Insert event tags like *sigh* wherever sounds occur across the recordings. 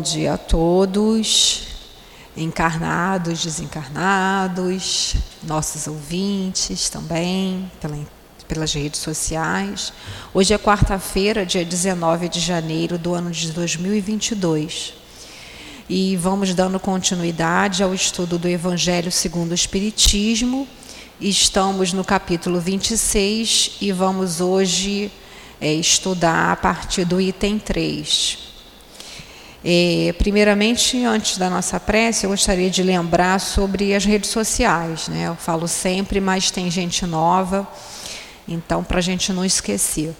Bom dia a todos, encarnados, desencarnados, nossos ouvintes também, pela, pelas redes sociais. Hoje é quarta-feira, dia 19 de janeiro do ano de 2022. E vamos dando continuidade ao estudo do Evangelho segundo o Espiritismo. Estamos no capítulo 26 e vamos hoje é, estudar a partir do item 3. É, primeiramente, antes da nossa prece, eu gostaria de lembrar sobre as redes sociais. Né? Eu falo sempre, mas tem gente nova, então, para a gente não esquecer.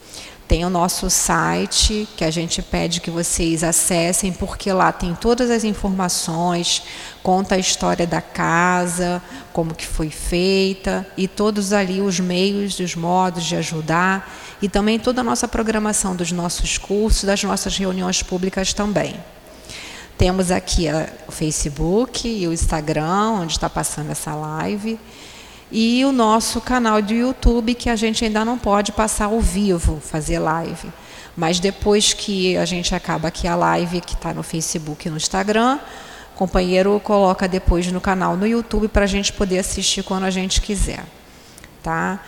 Tem o nosso site, que a gente pede que vocês acessem, porque lá tem todas as informações, conta a história da casa, como que foi feita, e todos ali os meios, os modos de ajudar, e também toda a nossa programação dos nossos cursos, das nossas reuniões públicas também. Temos aqui o Facebook e o Instagram, onde está passando essa live e o nosso canal do YouTube, que a gente ainda não pode passar ao vivo, fazer live. Mas depois que a gente acaba aqui a live, que está no Facebook e no Instagram, o companheiro coloca depois no canal no YouTube para a gente poder assistir quando a gente quiser. Tá?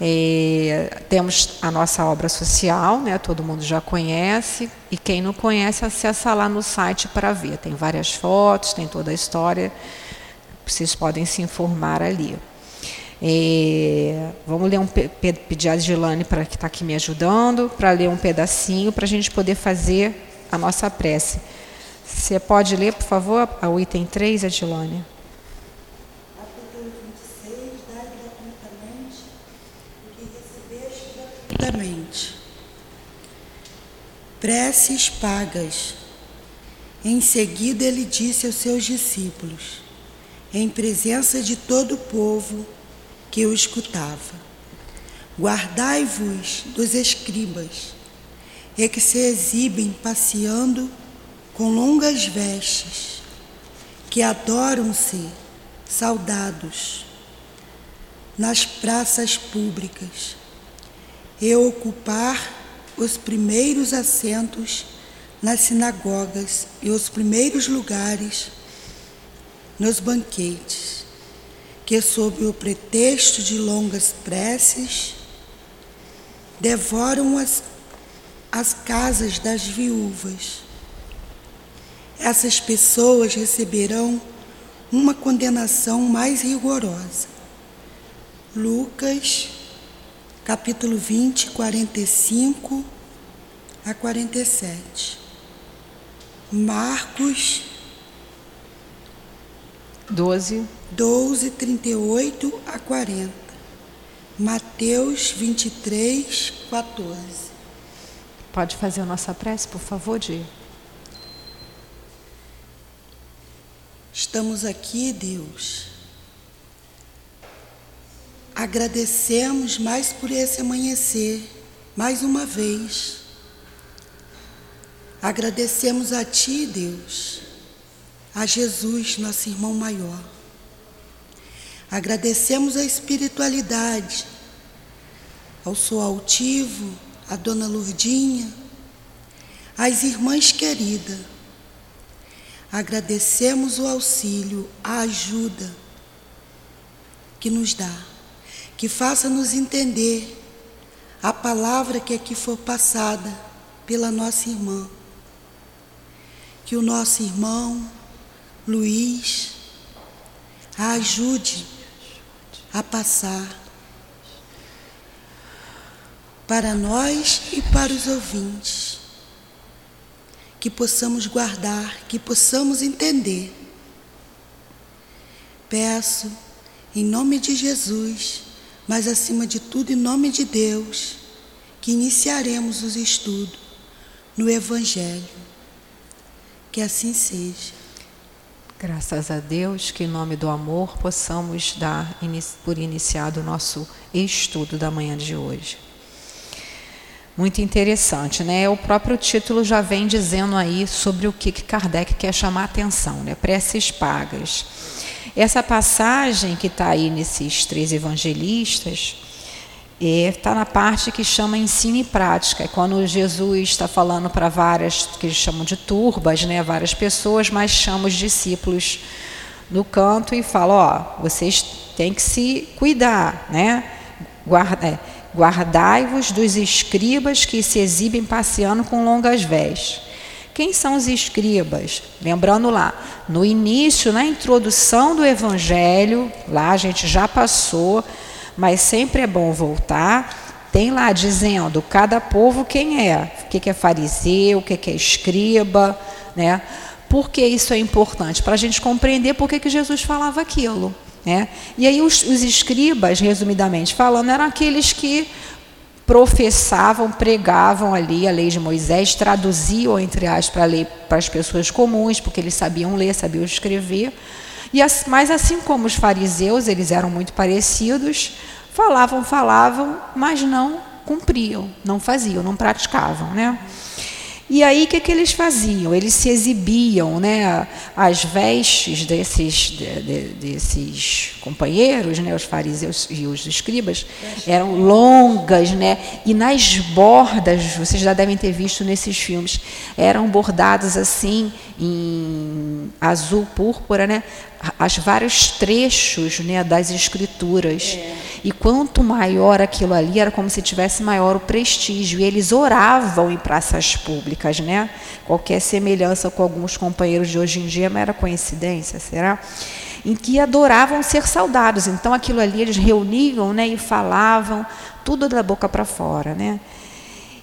É, temos a nossa obra social, né, todo mundo já conhece, e quem não conhece, acessa lá no site para ver. Tem várias fotos, tem toda a história, vocês podem se informar ali. É, vamos ler um pedir a Gilane para que está aqui me ajudando, para ler um pedacinho, para a gente poder fazer a nossa prece. Você pode ler, por favor, o item 3, Adilane? Gratuitamente. Preces pagas. Em seguida, ele disse aos seus discípulos, em presença de todo o povo, que o escutava. Guardai-vos dos escribas, e que se exibem passeando com longas vestes, que adoram-se saudados nas praças públicas, e ocupar os primeiros assentos nas sinagogas e os primeiros lugares nos banquetes que, sob o pretexto de longas preces, devoram as, as casas das viúvas. Essas pessoas receberão uma condenação mais rigorosa. Lucas, capítulo 20, 45 a 47. Marcos 12. 12, 38 a 40. Mateus 23, 14. Pode fazer a nossa prece, por favor, Di? Estamos aqui, Deus. Agradecemos mais por esse amanhecer, mais uma vez. Agradecemos a Ti, Deus a Jesus, nosso irmão maior. Agradecemos a espiritualidade, ao Sou Altivo, a Dona Lurdinha, às irmãs queridas. Agradecemos o auxílio, a ajuda que nos dá, que faça-nos entender a palavra que aqui for passada pela nossa irmã. Que o nosso irmão, Luiz, a ajude a passar para nós e para os ouvintes. Que possamos guardar, que possamos entender. Peço, em nome de Jesus, mas acima de tudo, em nome de Deus, que iniciaremos os estudos no Evangelho. Que assim seja. Graças a Deus que, em nome do amor, possamos dar por iniciado o nosso estudo da manhã de hoje. Muito interessante, né? O próprio título já vem dizendo aí sobre o que Kardec quer chamar a atenção, né? Preces pagas. Essa passagem que está aí nesses três evangelistas, está na parte que chama ensino e prática. É quando Jesus está falando para várias, que eles chamam de turbas, né, várias pessoas, mas chama os discípulos no canto e fala: ó, vocês têm que se cuidar, né? Guarda, é, Guardai-vos dos escribas que se exibem passeando com longas vestes. Quem são os escribas? Lembrando lá, no início, na introdução do Evangelho, lá a gente já passou, mas sempre é bom voltar. Tem lá dizendo cada povo quem é, o que é fariseu, o que é escriba, né? Por que isso é importante? Para a gente compreender por que, Jesus falava aquilo. Né? E aí os, os escribas, resumidamente falando, eram aqueles que professavam, pregavam ali a lei de Moisés, traduziam, entre aspas, a lei para as pessoas comuns, porque eles sabiam ler, sabiam escrever. E, mas assim como os fariseus, eles eram muito parecidos, falavam, falavam, mas não cumpriam, não faziam, não praticavam. Né? E aí o que, que eles faziam? Eles se exibiam, né? As vestes desses, de, de, desses companheiros, né? Os fariseus e os escribas eram longas, né? E nas bordas, vocês já devem ter visto nesses filmes, eram bordadas assim em azul púrpura, né? As vários trechos, né? Das escrituras. É. E quanto maior aquilo ali, era como se tivesse maior o prestígio. E eles oravam em praças públicas, né? Qualquer semelhança com alguns companheiros de hoje em dia, mera coincidência, será? Em que adoravam ser saudados. Então aquilo ali eles reuniam, né? E falavam tudo da boca para fora, né?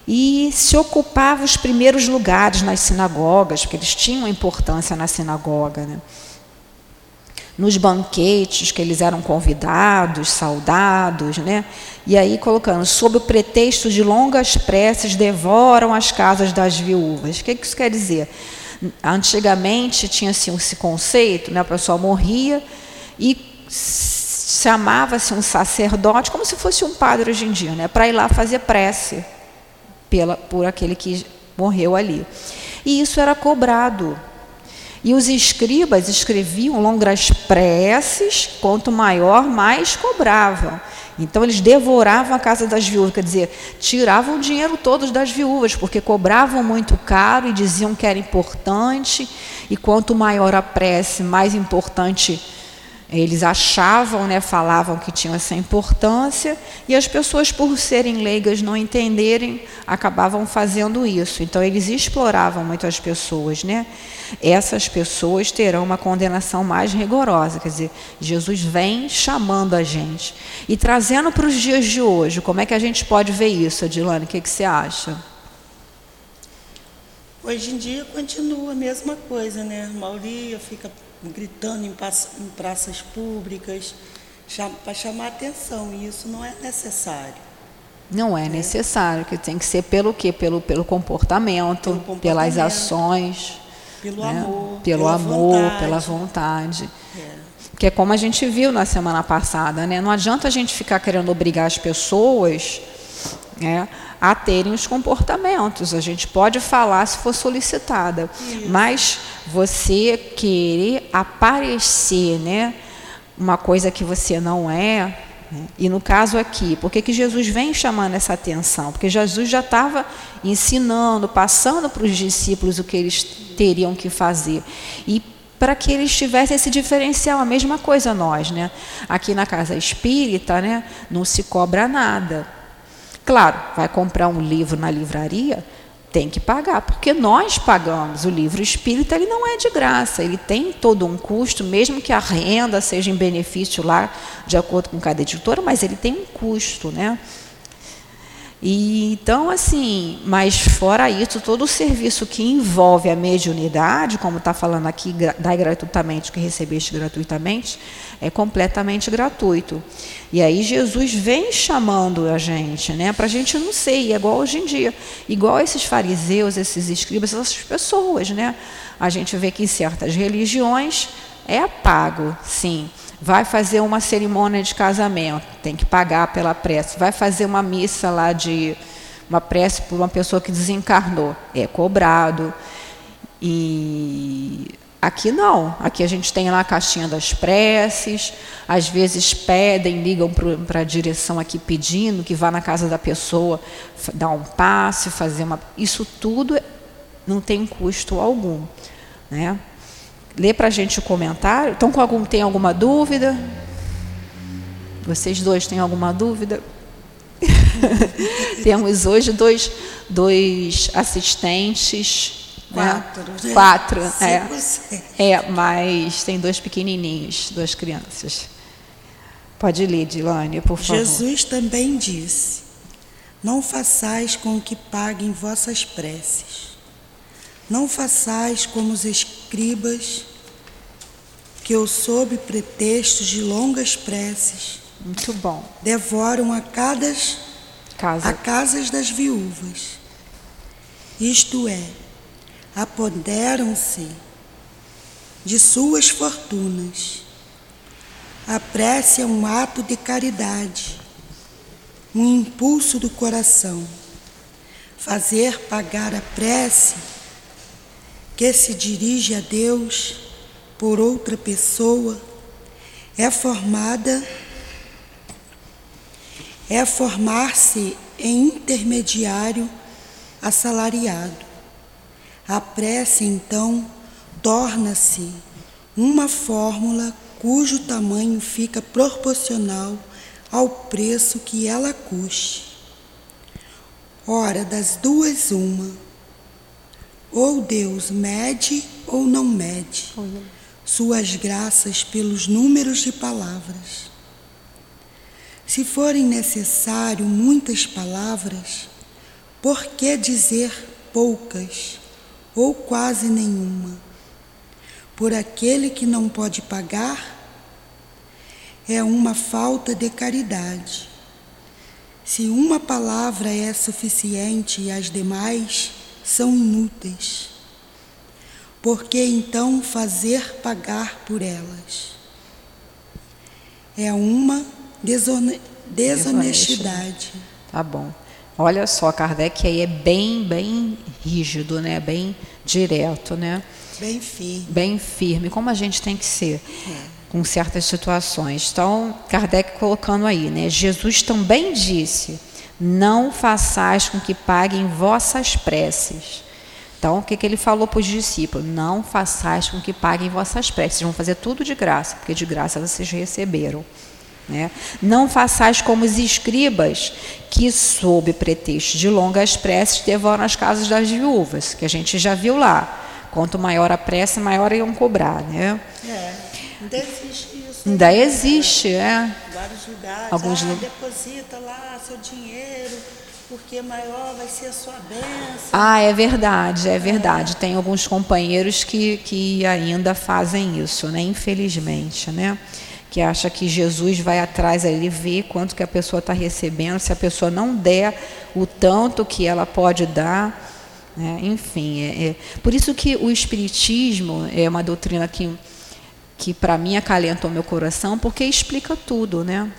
E se ocupava os primeiros lugares nas sinagogas, porque eles tinham importância na sinagoga, né? Nos banquetes que eles eram convidados, saudados, né? E aí colocando, sob o pretexto de longas preces, devoram as casas das viúvas. O que isso quer dizer? Antigamente tinha assim, esse conceito, né? a pessoa morria e chamava-se um sacerdote, como se fosse um padre hoje em dia, né? para ir lá fazer prece pela, por aquele que morreu ali. E isso era cobrado. E os escribas escreviam longas preces, quanto maior, mais cobravam. Então eles devoravam a casa das viúvas, quer dizer, tiravam o dinheiro todos das viúvas, porque cobravam muito caro e diziam que era importante, e quanto maior a prece, mais importante eles achavam, né, falavam que tinham essa importância, e as pessoas, por serem leigas, não entenderem, acabavam fazendo isso. Então, eles exploravam muito as pessoas. Né? Essas pessoas terão uma condenação mais rigorosa. Quer dizer, Jesus vem chamando a gente. E trazendo para os dias de hoje, como é que a gente pode ver isso, Adilane? O que, que você acha? Hoje em dia continua a mesma coisa, né? A maioria fica gritando em, em praças públicas para chamar atenção, e isso não é necessário. Não é né? necessário, que tem que ser pelo quê? Pelo, pelo, comportamento, pelo comportamento pelas ações, pelo né? amor, pelo pela amor, vontade. pela vontade. É. Que é como a gente viu na semana passada, né? Não adianta a gente ficar querendo obrigar as pessoas né, a terem os comportamentos. A gente pode falar se for solicitada, Isso. mas você querer aparecer, né, uma coisa que você não é, né, e no caso aqui, por que, que Jesus vem chamando essa atenção? Porque Jesus já estava ensinando, passando para os discípulos o que eles teriam que fazer. E para que eles tivessem esse diferencial, a mesma coisa nós, né? Aqui na casa espírita, né, não se cobra nada. Claro, vai comprar um livro na livraria, tem que pagar, porque nós pagamos. O livro espírita ele não é de graça, ele tem todo um custo, mesmo que a renda seja em benefício lá, de acordo com cada editora, mas ele tem um custo, né? E, então, assim, mas fora isso, todo o serviço que envolve a mediunidade, como está falando aqui, dai gratuitamente, que recebeste gratuitamente, é completamente gratuito. E aí Jesus vem chamando a gente, né, para a gente não ser, é igual hoje em dia, igual esses fariseus, esses escribas, essas pessoas, né? A gente vê que em certas religiões é pago, sim. Vai fazer uma cerimônia de casamento, tem que pagar pela prece. Vai fazer uma missa lá de uma prece por uma pessoa que desencarnou, é cobrado. E Aqui não. Aqui a gente tem lá a caixinha das preces. Às vezes pedem, ligam para a direção aqui pedindo que vá na casa da pessoa dar um passe, fazer uma. Isso tudo não tem custo algum, né? Lê para a gente o comentário. Então, com algum, tem alguma dúvida? Vocês dois têm alguma dúvida? *laughs* Temos hoje dois, dois assistentes. Quatro. Né? Quatro, é. é. mas tem dois pequenininhos, duas crianças. Pode ler, Dilane, por favor. Jesus também disse: Não façais com que paguem vossas preces não façais como os escribas, que eu sob pretextos de longas preces. Muito bom. Devoram a cadas, Casa. a casas das viúvas. Isto é, apoderam-se de suas fortunas. A prece é um ato de caridade, um impulso do coração. Fazer pagar a prece que se dirige a Deus por outra pessoa é formada é formar-se em intermediário assalariado. A prece, então, torna-se uma fórmula cujo tamanho fica proporcional ao preço que ela custe. Ora, das duas, uma ou Deus mede ou não mede suas graças pelos números de palavras. Se forem necessário muitas palavras, por que dizer poucas ou quase nenhuma? Por aquele que não pode pagar, é uma falta de caridade. Se uma palavra é suficiente e as demais são inúteis. Por que então fazer pagar por elas? É uma desone desonestidade. Tá bom. Olha só, Kardec aí é bem, bem rígido, né? Bem direto, né? Bem firme. Bem firme, como a gente tem que ser. É. Com certas situações. Então, Kardec colocando aí, né? Jesus também disse: não façais com que paguem vossas preces. Então, o que, que ele falou para os discípulos? Não façais com que paguem vossas preces. Vão fazer tudo de graça, porque de graça vocês receberam. Né? Não façais como os escribas, que, sob pretexto de longas preces, devoram as casas das viúvas, que a gente já viu lá. Quanto maior a prece, maior iam cobrar. Né? É, ainda existe isso. Ainda existe, é. Vários lugares. Alguns ah, deposita lá seu dinheiro, porque maior vai ser a sua bênção. Ah, é verdade, é verdade. É. Tem alguns companheiros que, que ainda fazem isso, né? Infelizmente, né? Que acha que Jesus vai atrás ali ver quanto que a pessoa está recebendo, se a pessoa não der o tanto que ela pode dar. Né? Enfim, é, é, por isso que o Espiritismo é uma doutrina que que para mim acalenta o meu coração, porque explica tudo, né?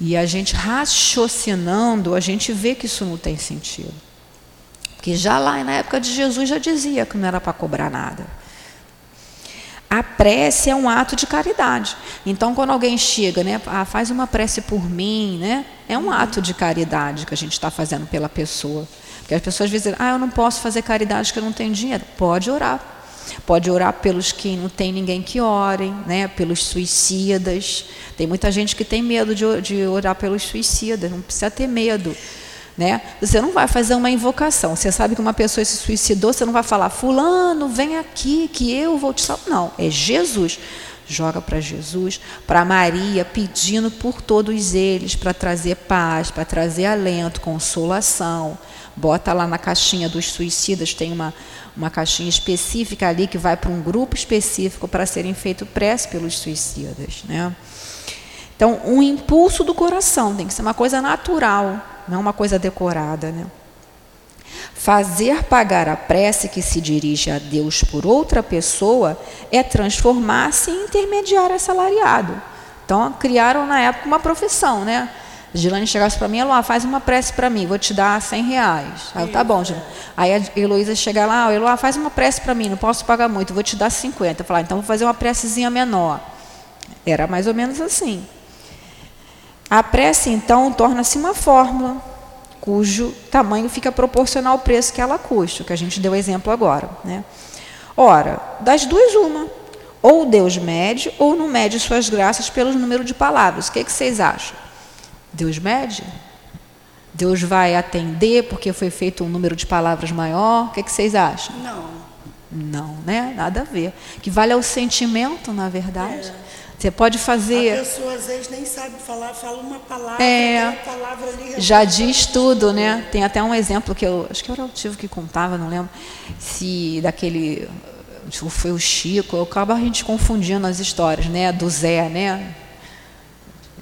E a gente raciocinando, a gente vê que isso não tem sentido. Porque já lá na época de Jesus já dizia que não era para cobrar nada. A prece é um ato de caridade. Então, quando alguém chega, né, ah, faz uma prece por mim, né, é um ato de caridade que a gente está fazendo pela pessoa. Porque as pessoas dizem, ah, eu não posso fazer caridade porque eu não tenho dinheiro. Pode orar Pode orar pelos que não tem ninguém que orem, né? pelos suicidas. Tem muita gente que tem medo de, de orar pelos suicidas, não precisa ter medo. Né? Você não vai fazer uma invocação. Você sabe que uma pessoa se suicidou, você não vai falar, fulano, vem aqui que eu vou te salvar. Não, é Jesus. Joga para Jesus, para Maria, pedindo por todos eles, para trazer paz, para trazer alento, consolação. Bota lá na caixinha dos suicidas, tem uma, uma caixinha específica ali que vai para um grupo específico para serem feito prece pelos suicidas. Né? Então, um impulso do coração tem que ser uma coisa natural, não uma coisa decorada. Né? Fazer pagar a prece que se dirige a Deus por outra pessoa é transformar-se em intermediário assalariado. Então, criaram na época uma profissão, né? A Gilane chegasse para mim, Eloá, faz uma prece para mim, vou te dar 100 reais. Aí eu, tá bom, Gilane. Aí a Heloísa chega lá, Eloá, faz uma prece para mim, não posso pagar muito, vou te dar 50. Eu ah, então vou fazer uma precezinha menor. Era mais ou menos assim. A prece, então, torna-se uma fórmula cujo tamanho fica proporcional ao preço que ela custa, que a gente deu exemplo agora. Né? Ora, das duas, uma. Ou Deus mede, ou não mede suas graças pelo número de palavras. O que, que vocês acham? Deus mede? Deus vai atender porque foi feito um número de palavras maior? O que, que vocês acham? Não. Não, né? Nada a ver. Que vale é o sentimento, na verdade. É. Você pode fazer. A pessoa às vezes nem sabe falar, fala uma palavra, é, palavra ali já diz tudo, né? Tem até um exemplo que eu acho que era o tio que contava, não lembro se daquele foi o Chico, eu acabo a gente confundindo as histórias, né? Do Zé, né?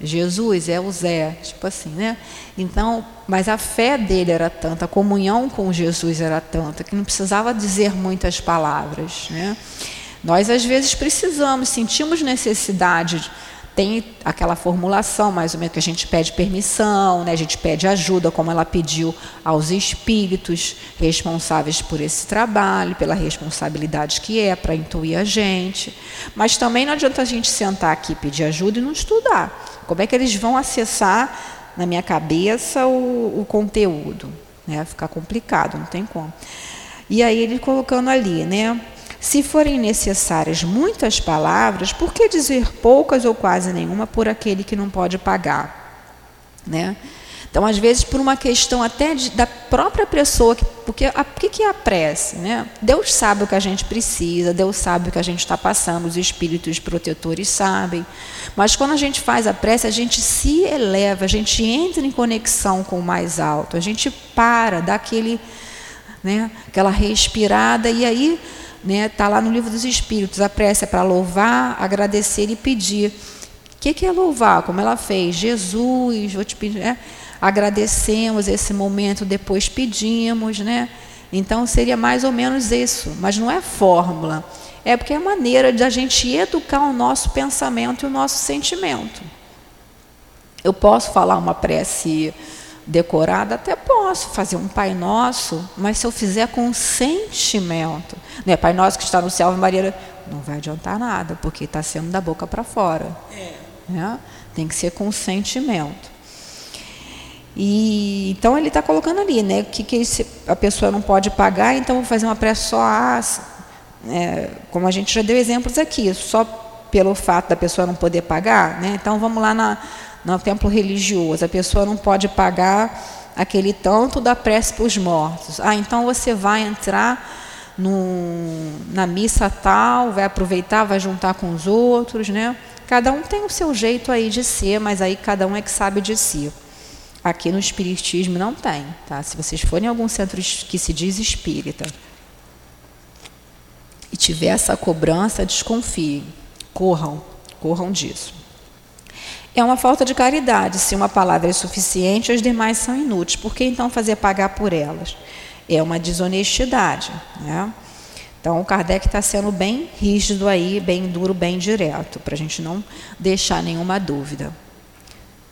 Jesus é o Zé, tipo assim, né? Então, mas a fé dele era tanta, a comunhão com Jesus era tanta, que não precisava dizer muitas palavras, né? Nós, às vezes, precisamos, sentimos necessidade, tem aquela formulação, mais ou menos, que a gente pede permissão, né? a gente pede ajuda, como ela pediu aos espíritos responsáveis por esse trabalho, pela responsabilidade que é para intuir a gente. Mas também não adianta a gente sentar aqui, pedir ajuda e não estudar. Como é que eles vão acessar na minha cabeça o, o conteúdo? Né? Ficar complicado, não tem como. E aí ele colocando ali, né? Se forem necessárias muitas palavras, por que dizer poucas ou quase nenhuma por aquele que não pode pagar? Né? Então, às vezes, por uma questão até de, da própria pessoa, porque o que, que é a prece? Né? Deus sabe o que a gente precisa, Deus sabe o que a gente está passando, os espíritos protetores sabem. Mas quando a gente faz a prece, a gente se eleva, a gente entra em conexão com o mais alto, a gente para, dá aquele, né, aquela respirada, e aí Está né? Lá no livro dos Espíritos. A prece é para louvar, agradecer e pedir. O que, que é louvar? Como ela fez? Jesus, vou te pedir. Né? Agradecemos esse momento, depois pedimos. Né? Então seria mais ou menos isso. Mas não é fórmula. É porque é maneira de a gente educar o nosso pensamento e o nosso sentimento. Eu posso falar uma prece decorada, até posso fazer um Pai Nosso, mas se eu fizer com sentimento, né? Pai Nosso que está no céu, Maria, não vai adiantar nada, porque está sendo da boca para fora. É. Né? Tem que ser com sentimento. E então ele está colocando ali, né? Que, que a pessoa não pode pagar, então vou fazer uma prece só, é, como a gente já deu exemplos aqui, só pelo fato da pessoa não poder pagar, né? Então vamos lá na no templo religioso, a pessoa não pode pagar aquele tanto da prece para os mortos. Ah, então você vai entrar no, na missa tal, vai aproveitar, vai juntar com os outros, né? Cada um tem o seu jeito aí de ser, mas aí cada um é que sabe de si. Aqui no Espiritismo não tem, tá? Se vocês forem em algum centro que se diz espírita e tiver essa cobrança, desconfiem, corram, corram disso. É uma falta de caridade. Se uma palavra é suficiente, as demais são inúteis. Por que então fazer pagar por elas? É uma desonestidade. Né? Então, o Kardec está sendo bem rígido aí, bem duro, bem direto, para a gente não deixar nenhuma dúvida.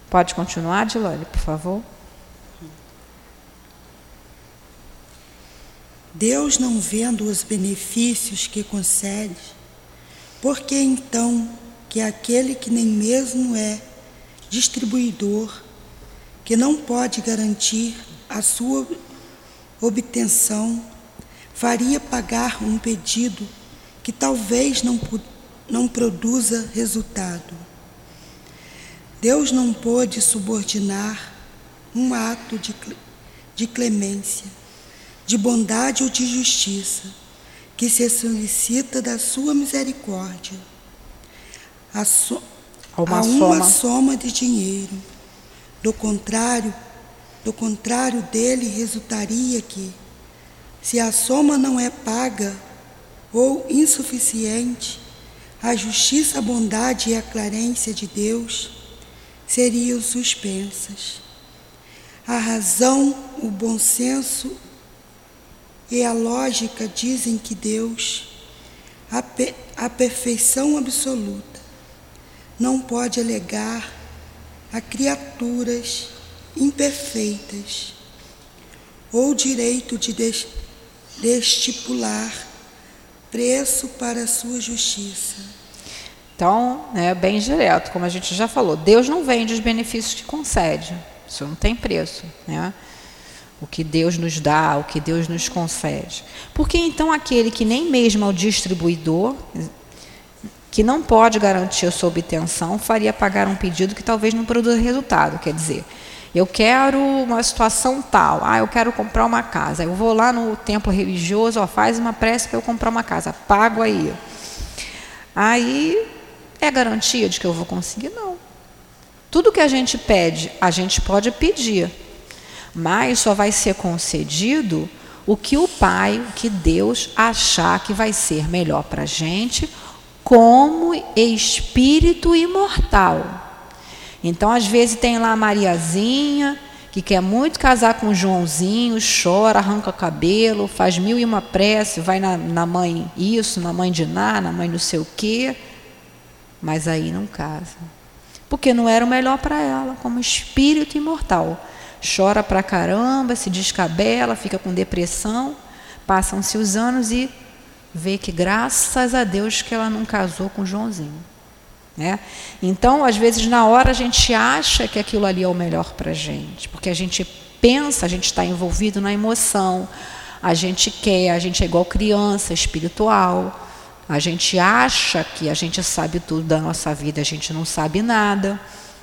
Pode continuar, Dilane, por favor? Deus não vendo os benefícios que concede, por que então que aquele que nem mesmo é distribuidor que não pode garantir a sua obtenção, faria pagar um pedido que talvez não, não produza resultado. Deus não pôde subordinar um ato de, de clemência, de bondade ou de justiça que se solicita da sua misericórdia. A, so, a uma, a uma soma. soma de dinheiro. Do contrário, do contrário dele resultaria que, se a soma não é paga ou insuficiente, a justiça, a bondade e a clarência de Deus seriam suspensas. A razão, o bom senso e a lógica dizem que Deus, a, a perfeição absoluta, não pode alegar a criaturas imperfeitas, ou direito de, de, de estipular preço para a sua justiça. Então, é bem direto, como a gente já falou, Deus não vende os benefícios que concede, isso não tem preço, né? O que Deus nos dá, o que Deus nos concede. Porque então aquele que nem mesmo é o distribuidor, que não pode garantir a sua obtenção, faria pagar um pedido que talvez não produza resultado. Quer dizer, eu quero uma situação tal, ah, eu quero comprar uma casa. Eu vou lá no templo religioso, ó, faz uma prece para eu comprar uma casa, pago aí. Aí é garantia de que eu vou conseguir? Não. Tudo que a gente pede, a gente pode pedir, mas só vai ser concedido o que o Pai, o que Deus achar que vai ser melhor para a gente, como espírito imortal. Então, às vezes, tem lá a Mariazinha, que quer muito casar com o Joãozinho, chora, arranca cabelo, faz mil e uma prece, vai na, na mãe isso, na mãe de Ná, na mãe não sei o quê, mas aí não casa. Porque não era o melhor para ela, como espírito imortal. Chora pra caramba, se descabela, fica com depressão, passam-se os anos e vê que graças a Deus que ela não casou com o Joãozinho. Né? Então, às vezes, na hora a gente acha que aquilo ali é o melhor para a gente, porque a gente pensa, a gente está envolvido na emoção, a gente quer, a gente é igual criança espiritual, a gente acha que a gente sabe tudo da nossa vida, a gente não sabe nada,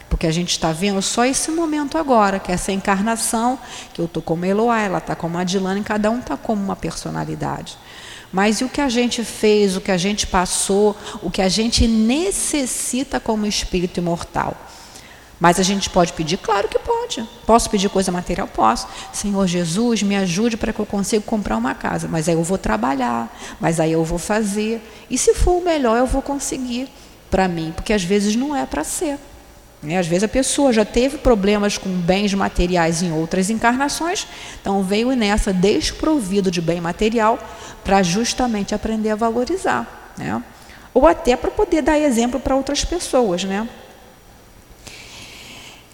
porque a gente está vendo só esse momento agora, que é essa encarnação, que eu estou como Eloá, ela está como a Dilane, cada um está como uma personalidade. Mas e o que a gente fez, o que a gente passou, o que a gente necessita como espírito imortal? Mas a gente pode pedir? Claro que pode. Posso pedir coisa material? Posso. Senhor Jesus, me ajude para que eu consiga comprar uma casa. Mas aí eu vou trabalhar, mas aí eu vou fazer. E se for o melhor, eu vou conseguir para mim, porque às vezes não é para ser. Né? Às vezes a pessoa já teve problemas com bens materiais em outras encarnações, então veio nessa desprovido de bem material para justamente aprender a valorizar. Né? Ou até para poder dar exemplo para outras pessoas. Né?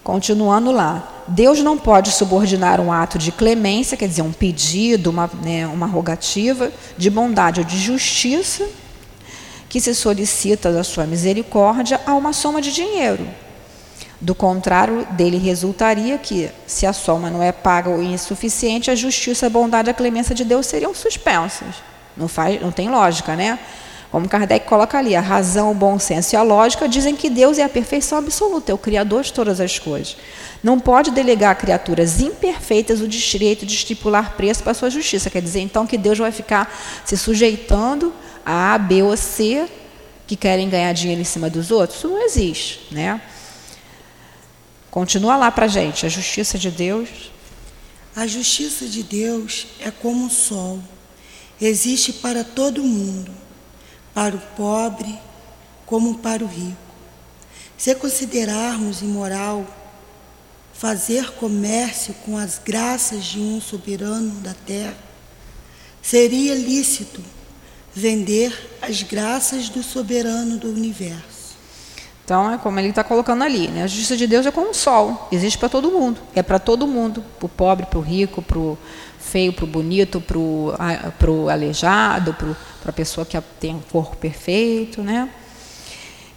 Continuando lá, Deus não pode subordinar um ato de clemência, quer dizer, um pedido, uma, né, uma rogativa de bondade ou de justiça que se solicita da sua misericórdia a uma soma de dinheiro. Do contrário, dele resultaria que, se a soma não é paga ou insuficiente, a justiça, a bondade e a clemência de Deus seriam suspensas. Não, faz, não tem lógica, né? Como Kardec coloca ali, a razão, o bom senso e a lógica dizem que Deus é a perfeição absoluta, é o Criador de todas as coisas. Não pode delegar a criaturas imperfeitas o direito de estipular preço para a sua justiça. Quer dizer, então, que Deus vai ficar se sujeitando a A, B ou C que querem ganhar dinheiro em cima dos outros? Isso não existe, né? Continua lá para gente, a justiça de Deus. A justiça de Deus é como o sol, existe para todo mundo, para o pobre como para o rico. Se considerarmos imoral fazer comércio com as graças de um soberano da terra, seria lícito vender as graças do soberano do universo. Então, é como ele está colocando ali, né? a justiça de Deus é como o sol, existe para todo mundo, é para todo mundo, para o pobre, para o rico, para o feio, para o bonito, para o aleijado, para a pessoa que tem um corpo perfeito. Né?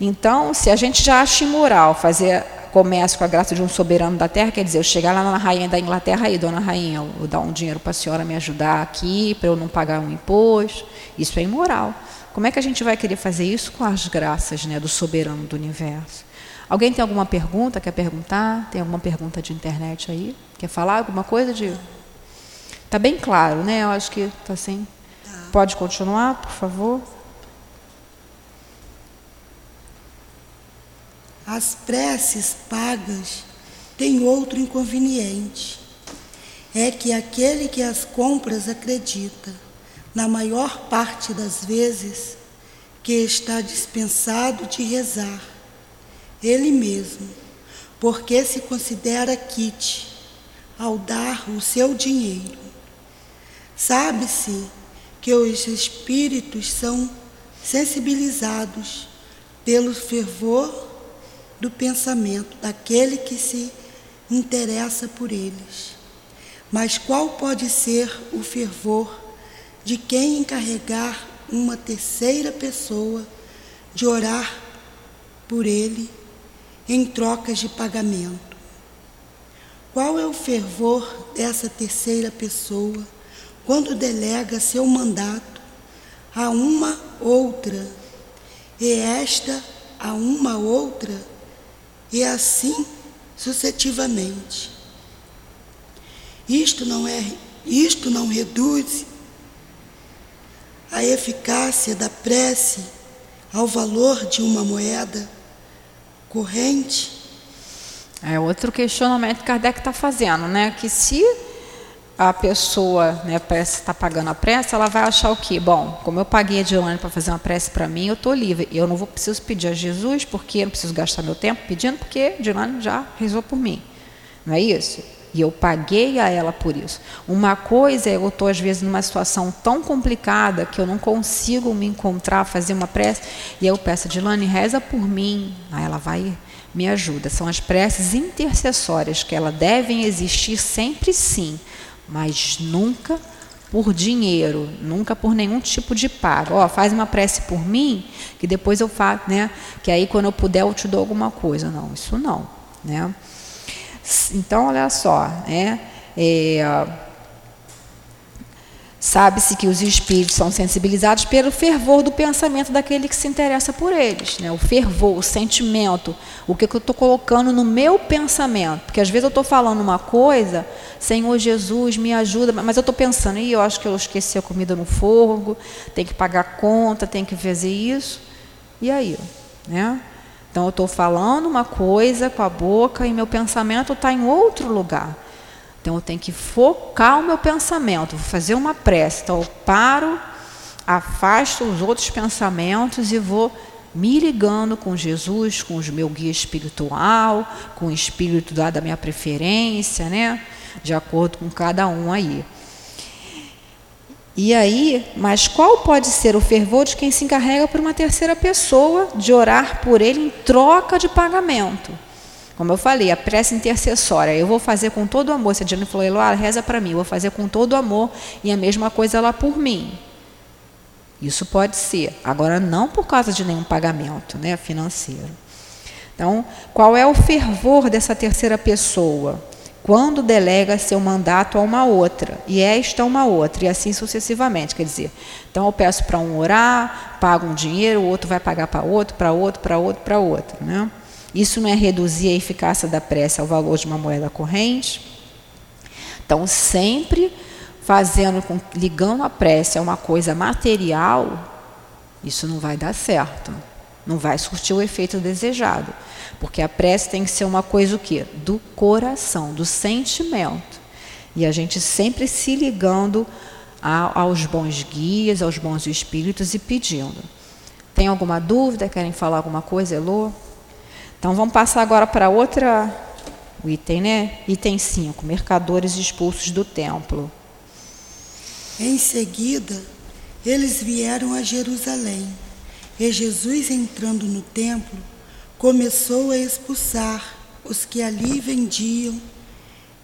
Então, se a gente já acha imoral fazer comércio com a graça de um soberano da terra, quer dizer, eu chegar lá na rainha da Inglaterra aí, dona rainha, eu vou dar um dinheiro para a senhora me ajudar aqui, para eu não pagar um imposto, isso é imoral. Como é que a gente vai querer fazer isso com as graças né, do soberano do universo? Alguém tem alguma pergunta? Quer perguntar? Tem alguma pergunta de internet aí? Quer falar alguma coisa de. Está bem claro, né? Eu acho que está assim. Pode continuar, por favor? As preces pagas têm outro inconveniente. É que aquele que as compras acredita na maior parte das vezes, que está dispensado de rezar, ele mesmo, porque se considera quite ao dar o seu dinheiro. Sabe-se que os espíritos são sensibilizados pelo fervor do pensamento daquele que se interessa por eles. Mas qual pode ser o fervor de quem encarregar uma terceira pessoa de orar por ele em trocas de pagamento? Qual é o fervor dessa terceira pessoa quando delega seu mandato a uma outra e esta a uma outra e assim sucessivamente? Isto não é, isto não reduz a eficácia da prece ao valor de uma moeda corrente? É outro questionamento que Kardec está fazendo, né? Que se a pessoa né, está pagando a prece, ela vai achar o quê? Bom, como eu paguei a Dilane para fazer uma prece para mim, eu estou livre. Eu não vou preciso pedir a Jesus, porque eu não preciso gastar meu tempo pedindo, porque Dilane já rezou por mim. Não é isso? E eu paguei a ela por isso. Uma coisa é eu estou, às vezes, numa situação tão complicada que eu não consigo me encontrar, fazer uma prece, e eu peço a Dilane, reza por mim. Aí ela vai me ajuda. São as preces intercessórias que elas devem existir sempre sim, mas nunca por dinheiro, nunca por nenhum tipo de pago. Ó, faz uma prece por mim, que depois eu faço, né? Que aí quando eu puder eu te dou alguma coisa. Não, isso não, né? Então, olha só, né? É, Sabe-se que os espíritos são sensibilizados pelo fervor do pensamento daquele que se interessa por eles. Né? O fervor, o sentimento, o que, eu estou colocando no meu pensamento. Porque às vezes eu estou falando uma coisa, Senhor Jesus, me ajuda, mas eu estou pensando, e eu acho que eu esqueci a comida no fogo, tem que pagar conta, tem que fazer isso. E aí? Né? Então eu estou falando uma coisa com a boca e meu pensamento está em outro lugar. Então eu tenho que focar o meu pensamento, vou fazer uma prece. Então eu paro, afasto os outros pensamentos e vou me ligando com Jesus, com o meu guia espiritual, com o espírito da, da minha preferência, né? De acordo com cada um aí. E aí, mas qual pode ser o fervor de quem se encarrega por uma terceira pessoa de orar por ele em troca de pagamento? Como eu falei, a prece intercessória, eu vou fazer com todo amor. Se a Diana falou, Eloá, reza para mim, eu vou fazer com todo amor e a mesma coisa lá por mim. Isso pode ser. Agora, não por causa de nenhum pagamento né, financeiro. Então, qual é o fervor dessa terceira pessoa? Quando delega seu mandato a uma outra, e esta a uma outra, e assim sucessivamente. Quer dizer, então eu peço para um orar, pago um dinheiro, o outro vai pagar para outro, para outro, para outro, para outro. Né? Isso não é reduzir a eficácia da prece ao valor de uma moeda corrente? Então, sempre fazendo com, ligando a prece a uma coisa material, isso não vai dar certo. Não vai surtir o efeito desejado. Porque a prece tem que ser uma coisa o quê? Do coração, do sentimento. E a gente sempre se ligando a, aos bons guias, aos bons espíritos e pedindo. Tem alguma dúvida? Querem falar alguma coisa, Elô? Então vamos passar agora para outra item, né? Item 5, mercadores expulsos do templo. Em seguida, eles vieram a Jerusalém. E Jesus, entrando no templo, começou a expulsar os que ali vendiam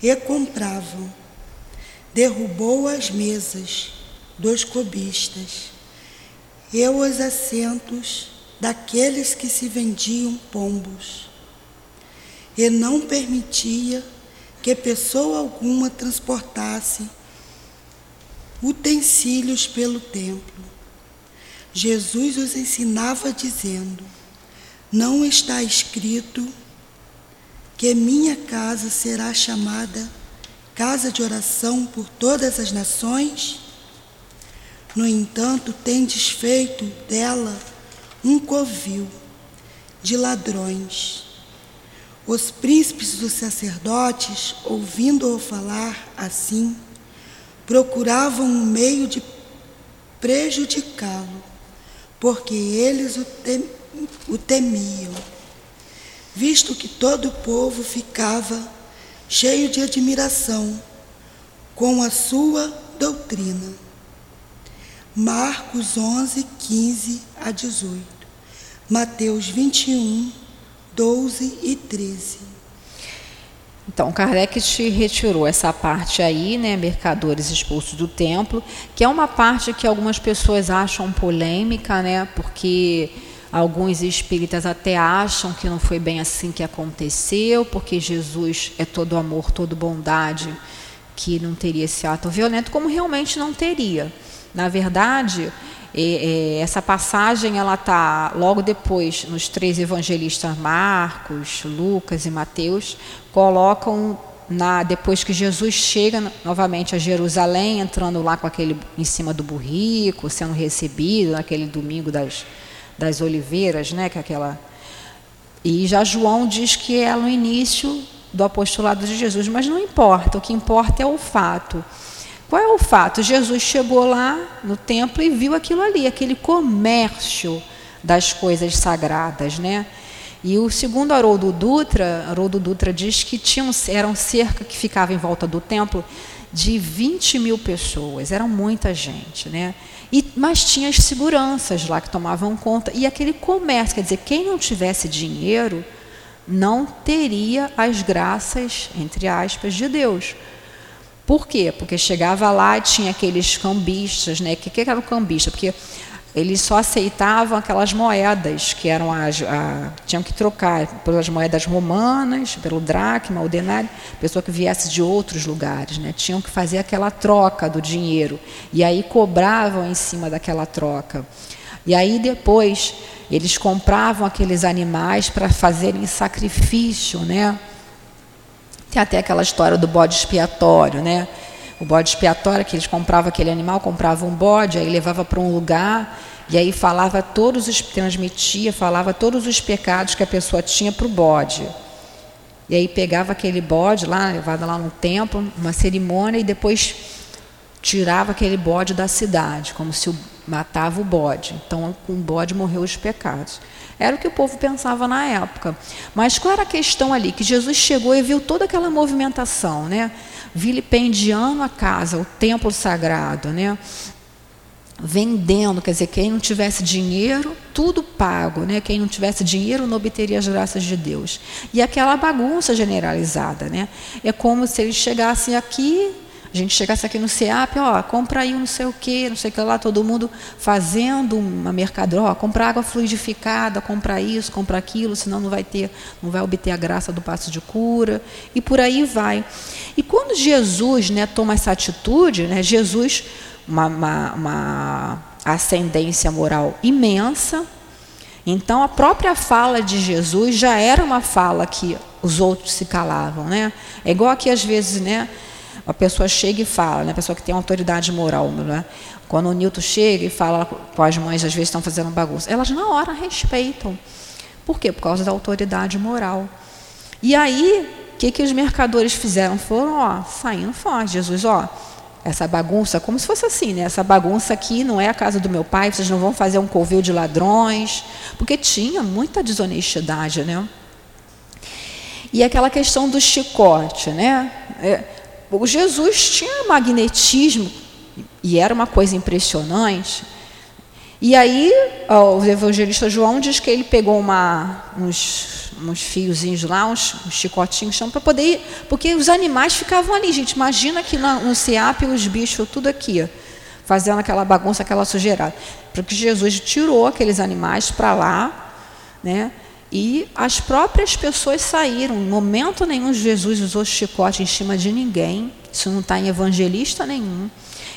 e compravam. Derrubou as mesas dos cobistas e os assentos daqueles que se vendiam pombos, e não permitia que pessoa alguma transportasse utensílios pelo templo. Jesus os ensinava dizendo: não está escrito que minha casa será chamada casa de oração por todas as nações? No entanto, tem desfeito dela um covil de ladrões. Os príncipes dos sacerdotes, ouvindo-o falar assim, procuravam um meio de prejudicá-lo, porque eles o temiam o temiam, visto que todo o povo ficava cheio de admiração com a sua doutrina. Marcos 11, 15 a 18. Mateus 21, 12 e 13. Então, Kardec te retirou essa parte aí, né, mercadores expulsos do templo, que é uma parte que algumas pessoas acham polêmica, né, porque alguns espíritas até acham que não foi bem assim que aconteceu, porque Jesus é todo amor, todo bondade, que não teria esse ato violento, como realmente não teria. Na verdade, essa passagem ela está logo depois nos três evangelistas Marcos, Lucas e Mateus colocam na, depois que Jesus chega novamente a Jerusalém, entrando lá com aquele em cima do burrico, sendo recebido naquele domingo das, das oliveiras, né, que é aquela e já João diz que é no início do apostolado de Jesus, mas não importa, o que importa é o fato qual é o fato? Jesus chegou lá no templo e viu aquilo ali, aquele comércio das coisas sagradas, né? E o segundo Haroldo Dutra, Haroldo Dutra diz que tinham, eram cerca que ficava em volta do templo de 20 mil pessoas, era muita gente, né? E, mas tinha as seguranças lá que tomavam conta. E aquele comércio, quer dizer, quem não tivesse dinheiro não teria as graças, entre aspas, de Deus. Por quê? Porque chegava lá e tinha aqueles cambistas, né? O que, que era o cambista? Porque eles só aceitavam aquelas moedas que eram as, a, tinham que trocar pelas moedas romanas, pelo dracma, o denário, pessoa que viesse de outros lugares, né? Tinham que fazer aquela troca do dinheiro e aí cobravam em cima daquela troca. E aí depois eles compravam aqueles animais para fazerem sacrifício, né? Tem até aquela história do bode expiatório, né? O bode expiatório, que eles compravam aquele animal, compravam um bode, aí levava para um lugar, e aí falava todos os, transmitia, falava todos os pecados que a pessoa tinha para o bode. E aí pegava aquele bode lá, levado lá no templo, uma cerimônia, e depois tirava aquele bode da cidade, como se matava o bode. Então, com o bode morreu os pecados. Era o que o povo pensava na época. Mas qual era a questão ali? Que Jesus chegou e viu toda aquela movimentação, né? Vilipendiando a casa, o templo sagrado, né? Vendendo, quer dizer, quem não tivesse dinheiro, tudo pago, né? Quem não tivesse dinheiro não obteria as graças de Deus. E aquela bagunça generalizada, né? É como se eles chegassem aqui a gente chegasse aqui no CEAP, ó, compra aí um não sei o quê, não sei o que lá, todo mundo fazendo uma mercadoria, ó, compra água fluidificada, compra isso, compra aquilo, senão não vai ter, não vai obter a graça do passo de cura, e por aí vai. E quando Jesus né, toma essa atitude, né, Jesus, uma, uma, uma ascendência moral imensa, então a própria fala de Jesus já era uma fala que os outros se calavam, né? É igual aqui às vezes, né? A pessoa chega e fala, né? a pessoa que tem autoridade moral, né? quando o Newton chega e fala com as mães, às vezes estão fazendo bagunça, elas na hora respeitam. Por quê? Por causa da autoridade moral. E aí, o que, que os mercadores fizeram? Foram ó, saindo fora. Jesus, ó, essa bagunça, como se fosse assim, né? Essa bagunça aqui não é a casa do meu pai, vocês não vão fazer um covil de ladrões, porque tinha muita desonestidade, né? E aquela questão do chicote, né? O Jesus tinha magnetismo e era uma coisa impressionante. E aí, o evangelista João diz que ele pegou uma, uns, uns fiozinhos lá, uns, uns chicotinhos para poder ir, porque os animais ficavam ali, gente. Imagina que no, CEAP os bichos tudo aqui, fazendo aquela bagunça, aquela sujeirada. Porque Jesus tirou aqueles animais para lá, né? E as próprias pessoas saíram. Em momento nenhum Jesus usou chicote em cima de ninguém. Isso não está em evangelista nenhum.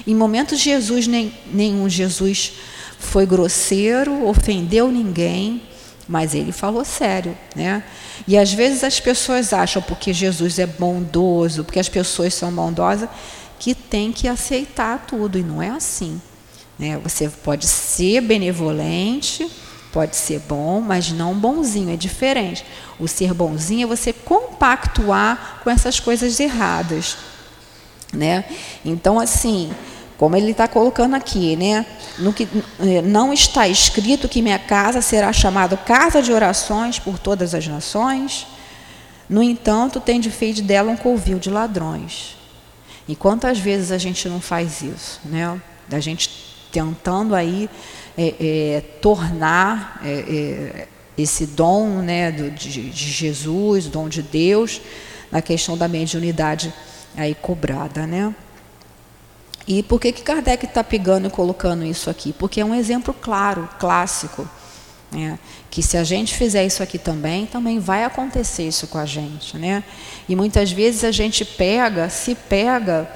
Em momento Jesus nem, nenhum Jesus foi grosseiro, ofendeu ninguém, mas ele falou sério, né? E às vezes as pessoas acham porque Jesus é bondoso, porque as pessoas são bondosas, que tem que aceitar tudo e não é assim. Né? Você pode ser benevolente, Pode ser bom, mas não bonzinho, é diferente. O ser bonzinho é você compactuar com essas coisas erradas. Né? Então, assim, como ele está colocando aqui, né? No que eh, não está escrito que minha casa será chamada casa de orações por todas as nações. No entanto, tem de feito dela um covil de ladrões. E quantas vezes a gente não faz isso, né? Da gente tentando aí é, é, tornar é, é, esse dom né, do, de, de Jesus, dom de Deus, na questão da mediunidade aí cobrada, né? E por que, que Kardec está pegando e colocando isso aqui? Porque é um exemplo claro, clássico, né? que se a gente fizer isso aqui também, também vai acontecer isso com a gente. Né? E muitas vezes a gente pega, se pega,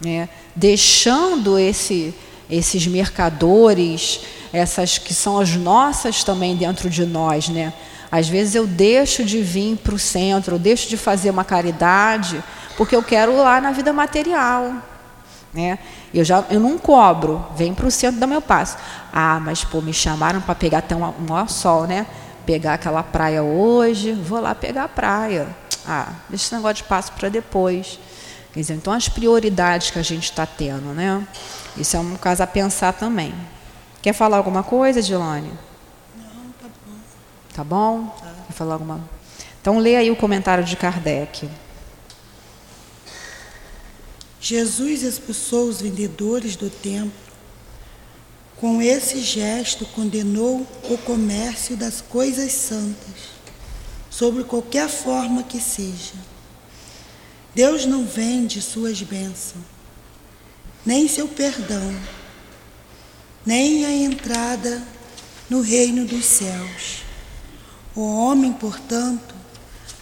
né, deixando esse, esses mercadores, essas que são as nossas também dentro de nós. Né? Às vezes eu deixo de vir para o centro, eu deixo de fazer uma caridade, porque eu quero lá na vida material. Né? Eu já eu não cobro, vem para o centro do meu passo. Ah, mas pô, me chamaram para pegar até um maior sol, né? Pegar aquela praia hoje, vou lá pegar a praia. Ah, deixa esse negócio de passo para depois. Quer dizer, então as prioridades que a gente está tendo, né? Isso é um caso a pensar também. Quer falar alguma coisa, Dilane? Não, tá bom. Tá bom? Tá. Quer falar alguma? Então lê aí o comentário de Kardec. Jesus expulsou os vendedores do templo. Com esse gesto, condenou o comércio das coisas santas, sobre qualquer forma que seja. Deus não vende suas bênçãos, nem seu perdão, nem a entrada no reino dos céus. O homem, portanto,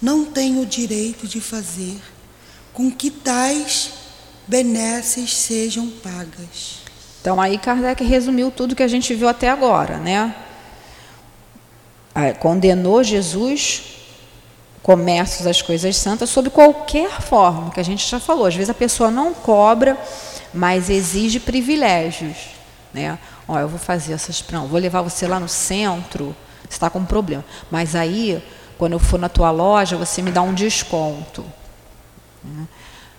não tem o direito de fazer com que tais benesses sejam pagas. Então aí Kardec resumiu tudo que a gente viu até agora, né? Condenou Jesus comércios das coisas santas sob qualquer forma, que a gente já falou. Às vezes a pessoa não cobra, mas exige privilégios, né? Ó, eu vou fazer essas, não, vou levar você lá no centro, você está com um problema. Mas aí, quando eu for na tua loja, você me dá um desconto. Né?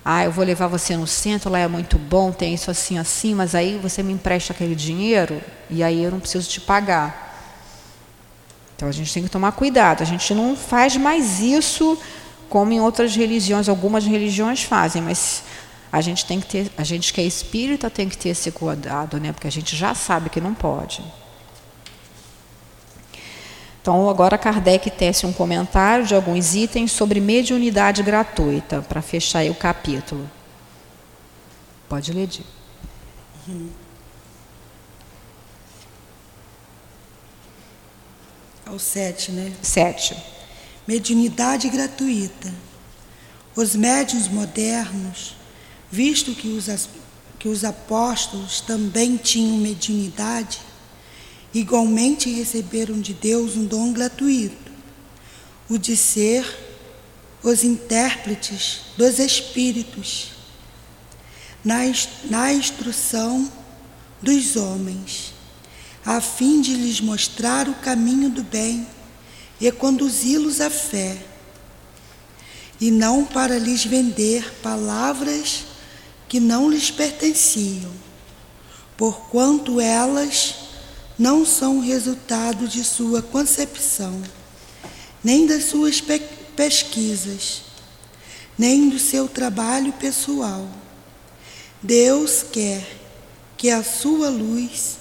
Ah, eu vou levar você no centro, lá é muito bom, tem isso assim, assim, mas aí você me empresta aquele dinheiro e aí eu não preciso te pagar. Então a gente tem que tomar cuidado. A gente não faz mais isso como em outras religiões, algumas religiões fazem, mas a gente tem que ter, a gente que é espírita tem que ter esse cuidado, né? Porque a gente já sabe que não pode. Então, agora Kardec tece um comentário de alguns itens sobre mediunidade gratuita, para fechar aí o capítulo. Pode ler, Di. Uhum. Ao sete, né? Sete. Mediunidade gratuita. Os médiuns modernos, visto que os, que os apóstolos também tinham mediunidade, igualmente receberam de Deus um dom gratuito, o de ser os intérpretes dos Espíritos na, na instrução dos homens, a fim de lhes mostrar o caminho do bem e conduzi-los à fé, e não para lhes vender palavras que não lhes pertenciam, porquanto elas não são resultado de sua concepção, nem das suas pe pesquisas, nem do seu trabalho pessoal. Deus quer que a sua luz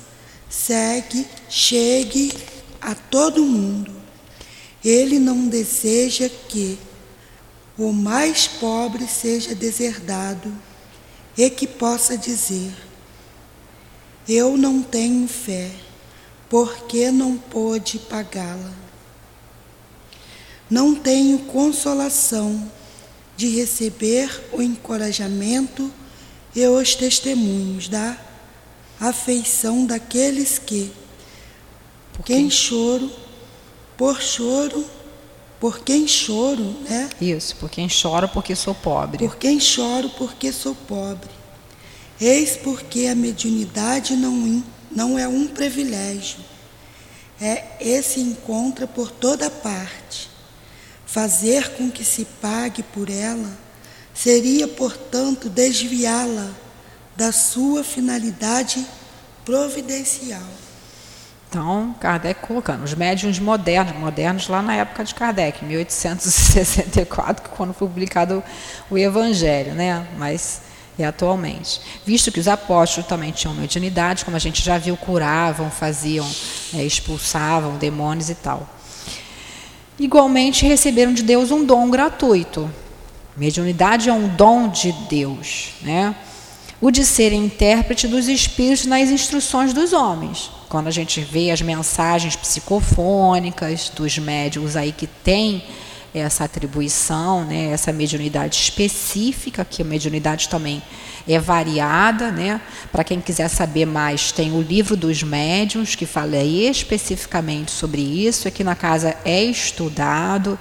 segue, chegue a todo mundo. Ele não deseja que o mais pobre seja deserdado e que possa dizer: Eu não tenho fé porque não pôde pagá-la. Não tenho consolação de receber o encorajamento e os testemunhos da afeição daqueles que, por quem choro, por choro, por quem choro, né? Isso, por quem choro porque sou pobre. Por quem choro porque sou pobre. Eis porque a mediunidade não não é um privilégio. É esse encontra por toda parte. Fazer com que se pague por ela seria, portanto, desviá-la da sua finalidade providencial. Então, Kardec colocando os médiuns modernos, modernos lá na época de Kardec, 1864, quando foi publicado o Evangelho, né? Mas e atualmente. Visto que os apóstolos também tinham mediunidade, como a gente já viu, curavam, faziam, é, expulsavam demônios e tal. igualmente receberam de Deus um dom gratuito. Mediunidade é um dom de Deus, né? O de ser intérprete dos espíritos nas instruções dos homens. Quando a gente vê as mensagens psicofônicas dos médiums aí que têm essa atribuição, né, essa mediunidade específica, que a mediunidade também é variada, né? Para quem quiser saber mais, tem o livro dos médiuns que fala especificamente sobre isso. Aqui na casa é estudado,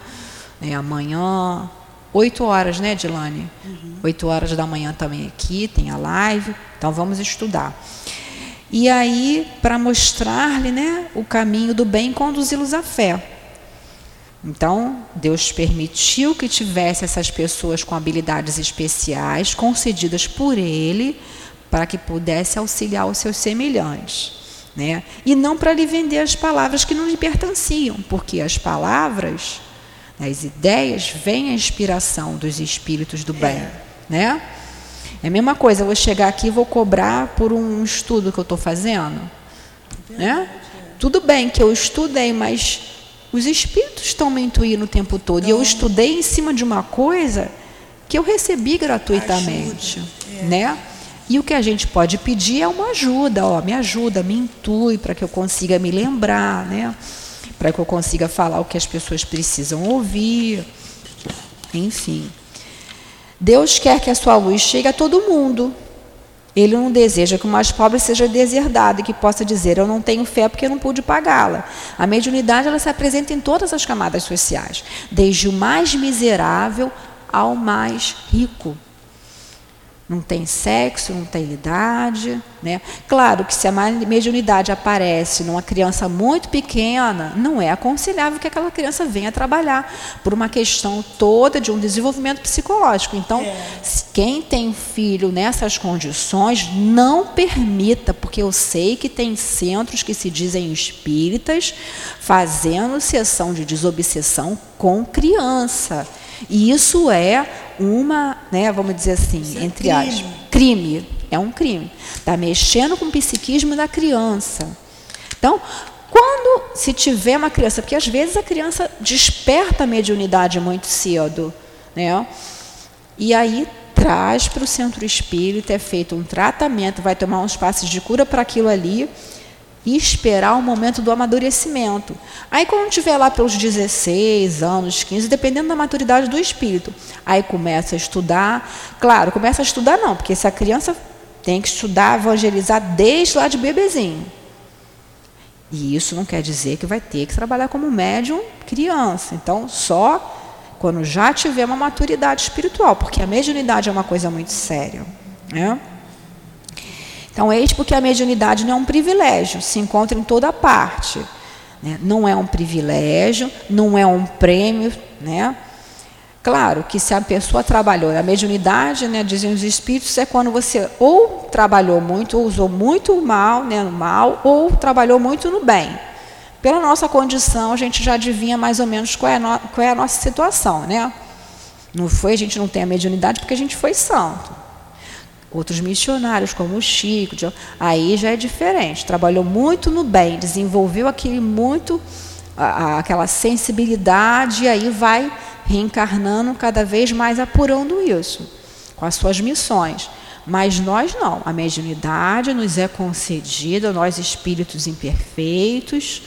né, amanhã, 8 horas, né, Dilane? Uhum. 8 horas da manhã também aqui, tem a live. Então vamos estudar. E aí, para mostrar-lhe né, o caminho do bem, conduzi-los à fé. Então, Deus permitiu que tivesse essas pessoas com habilidades especiais concedidas por Ele para que pudesse auxiliar os seus semelhantes. Né? E não para lhe vender as palavras que não lhe pertenciam, porque as palavras, as ideias, vêm a inspiração dos espíritos do bem. Né? É a mesma coisa, eu vou chegar aqui e vou cobrar por um estudo que eu estou fazendo. Né? Tudo bem que eu estudei, mas os espíritos estão me intuindo o tempo todo. Então, e eu estudei em cima de uma coisa que eu recebi gratuitamente, ajuda, é. né? E o que a gente pode pedir é uma ajuda, ó, me ajuda, me intui para que eu consiga me lembrar, né? Para que eu consiga falar o que as pessoas precisam ouvir. Enfim. Deus quer que a sua luz chegue a todo mundo, ele não deseja que o mais pobre seja deserdado e que possa dizer eu não tenho fé porque eu não pude pagá-la. A mediunidade ela se apresenta em todas as camadas sociais, desde o mais miserável ao mais rico não tem sexo, não tem idade. Né? Claro que se a mediunidade aparece numa criança muito pequena, não é aconselhável que aquela criança venha trabalhar por uma questão toda de um desenvolvimento psicológico. Então, é. quem tem filho nessas condições, não permita, porque eu sei que tem centros que se dizem espíritas fazendo sessão de desobsessão com criança. E isso é uma, né, vamos dizer assim, isso é entre é aspas, crime. É um crime. Está mexendo com o psiquismo da criança. Então, quando se tiver uma criança, porque às vezes a criança desperta a mediunidade muito cedo, né? E aí traz para o centro espírita, é feito um tratamento, vai tomar uns passos de cura para aquilo ali e esperar o momento do amadurecimento. Aí quando tiver lá pelos 16 anos, 15, dependendo da maturidade do espírito, aí começa a estudar. Claro, começa a estudar não, porque essa criança tem que estudar, evangelizar desde lá de bebezinho. E isso não quer dizer que vai ter que trabalhar como médium criança. Então, só quando já tiver uma maturidade espiritual, porque a mediunidade é uma coisa muito séria. Né? Então, eis porque a mediunidade não é um privilégio, se encontra em toda parte. Né? Não é um privilégio, não é um prêmio. Né? Claro que se a pessoa trabalhou, a mediunidade, né, dizem os espíritos, é quando você ou trabalhou muito, ou usou muito mal, né, no mal, ou trabalhou muito no bem. Pela nossa condição, a gente já adivinha mais ou menos qual é a, no, qual é a nossa situação. Né? Não foi, a gente não tem a mediunidade porque a gente foi santo. Outros missionários, como o Chico, aí já é diferente. Trabalhou muito no bem, desenvolveu aquele muito, a, aquela sensibilidade, e aí vai reencarnando cada vez mais apurando isso, com as suas missões. Mas nós não, a mediunidade nos é concedida, nós espíritos imperfeitos,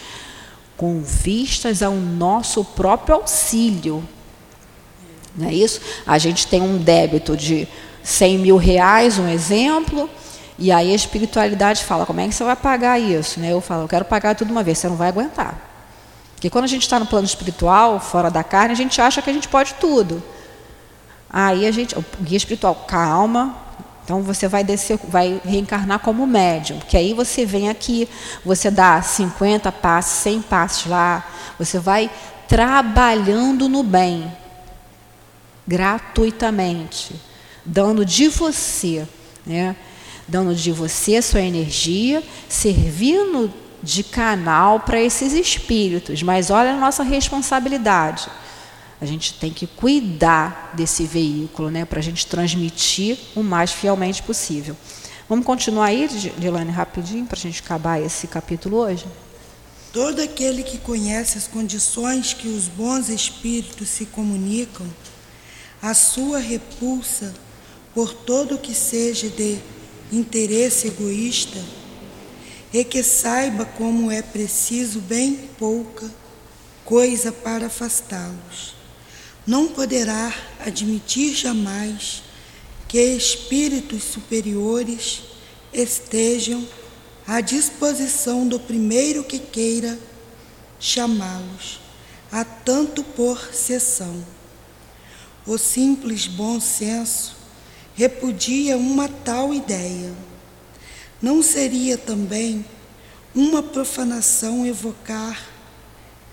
com vistas ao nosso próprio auxílio. Não é isso? A gente tem um débito de 100 mil reais, um exemplo, e aí a espiritualidade fala, como é que você vai pagar isso? Né? Eu falo, eu quero pagar tudo uma vez, você não vai aguentar. Porque quando a gente está no plano espiritual, fora da carne, a gente acha que a gente pode tudo. Aí a gente, o guia espiritual, calma, então você vai descer, vai reencarnar como médium, porque aí você vem aqui, você dá 50 passos, 100 passos lá, você vai trabalhando no bem, gratuitamente dando de você, né? dando de você sua energia, servindo de canal para esses espíritos. Mas olha a nossa responsabilidade. A gente tem que cuidar desse veículo, né, para a gente transmitir o mais fielmente possível. Vamos continuar aí, Dilane, rapidinho, para a gente acabar esse capítulo hoje? Todo aquele que conhece as condições que os bons espíritos se comunicam, a sua repulsa por todo que seja de interesse egoísta, e que saiba como é preciso bem pouca coisa para afastá-los. Não poderá admitir jamais que espíritos superiores estejam à disposição do primeiro que queira chamá-los, a tanto por sessão. O simples bom senso repudia uma tal ideia não seria também uma profanação evocar,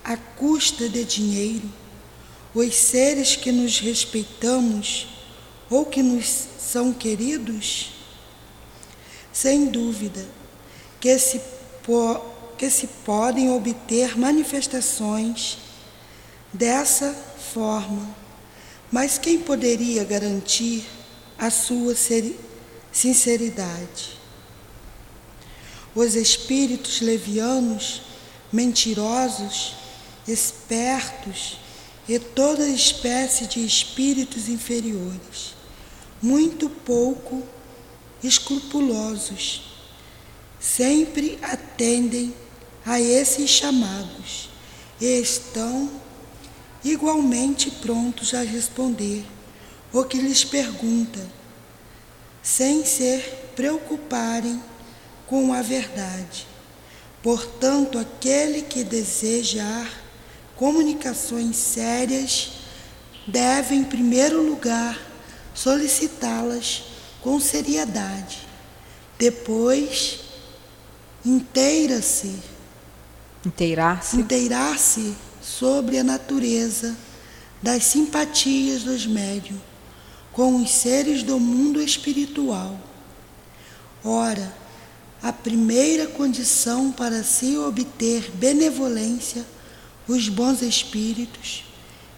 à custa de dinheiro, os seres que nos respeitamos ou que nos são queridos? Sem dúvida que se, po que se podem obter manifestações dessa forma, mas quem poderia garantir a sua sinceridade? os espíritos levianos, mentirosos, espertos e toda espécie de espíritos inferiores, muito pouco escrupulosos, sempre atendem a esses chamados e estão igualmente prontos a responder o que lhes pergunta, sem se preocuparem com a verdade. Portanto, aquele que desejar comunicações sérias deve, em primeiro lugar, solicitá-las com seriedade. Depois, inteira-se. Inteirar-se. Inteirar-se sobre a natureza das simpatias dos médios com os seres do mundo espiritual. Ora, a primeira condição para se obter benevolência, os bons espíritos,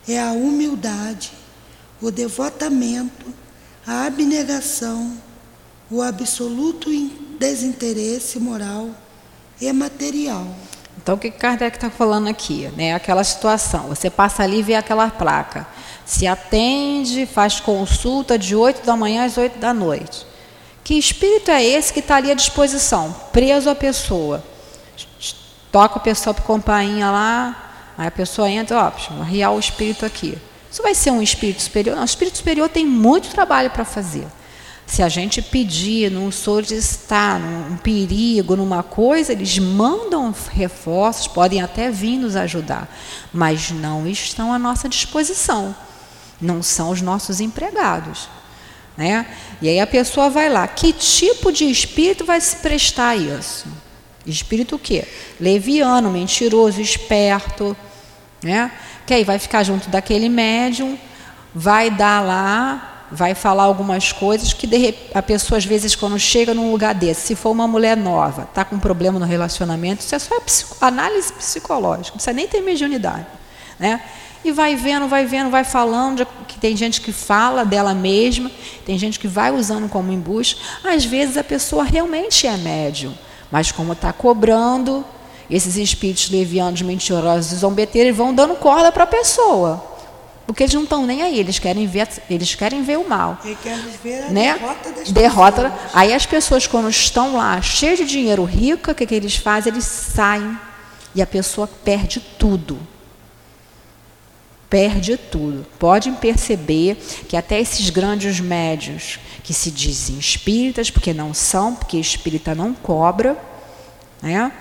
é a humildade, o devotamento, a abnegação, o absoluto desinteresse moral e material. Então, o que Kardec está falando aqui? Né? Aquela situação, você passa ali e vê aquela placa. Se atende, faz consulta de 8 da manhã às 8 da noite. Que espírito é esse que está ali à disposição, preso à pessoa? Toca a pessoa para compainha lá, aí a pessoa entra, ó, vou arriar o espírito aqui. Isso vai ser um espírito superior? Não, o espírito superior tem muito trabalho para fazer. Se a gente pedir, não solicitar, num perigo, numa coisa, eles mandam reforços, podem até vir nos ajudar, mas não estão à nossa disposição. Não são os nossos empregados. Né? E aí a pessoa vai lá. Que tipo de espírito vai se prestar a isso? Espírito o quê? Leviano, mentiroso, esperto. Né? Que aí vai ficar junto daquele médium, vai dar lá, vai falar algumas coisas que de, a pessoa, às vezes, quando chega num lugar desse, se for uma mulher nova, está com um problema no relacionamento, isso é só análise psicológica, não precisa nem ter mediunidade. Né? E vai vendo, vai vendo, vai falando, que tem gente que fala dela mesma, tem gente que vai usando como embuste. Às vezes a pessoa realmente é médium, mas como está cobrando, esses espíritos levianos, mentirosos e zombeteiros vão dando corda para a pessoa. Porque eles não estão nem aí, eles querem ver, eles querem ver o mal. Eles querem ver a né? derrota das derrota. pessoas. Aí as pessoas, quando estão lá, cheias de dinheiro, rica, o que, que eles fazem? Eles saem e a pessoa perde tudo perde tudo. Podem perceber que até esses grandes médios que se dizem espíritas, porque não são, porque espírita não cobra, né?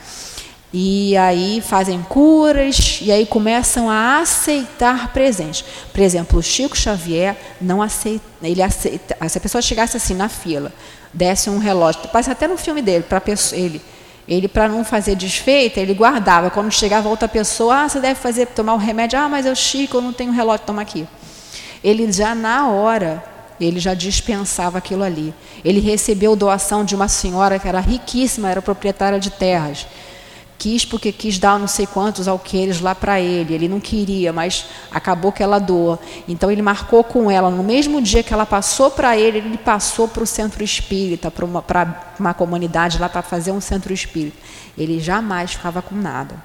E aí fazem curas e aí começam a aceitar presentes. Por exemplo, o Chico Xavier não aceita, ele aceita, se a pessoa chegasse assim na fila, desse um relógio, passa até no filme dele, para ele ele, para não fazer desfeita, ele guardava. Quando chegava outra pessoa, ah, você deve fazer, tomar o um remédio. Ah, mas eu Chico, eu não tenho relógio, toma aqui. Ele já na hora, ele já dispensava aquilo ali. Ele recebeu doação de uma senhora que era riquíssima, era proprietária de terras quis porque quis dar não sei quantos alqueires lá para ele. Ele não queria, mas acabou que ela doa. Então ele marcou com ela, no mesmo dia que ela passou para ele, ele passou para o centro espírita, para uma, uma comunidade lá para fazer um centro espírita. Ele jamais ficava com nada.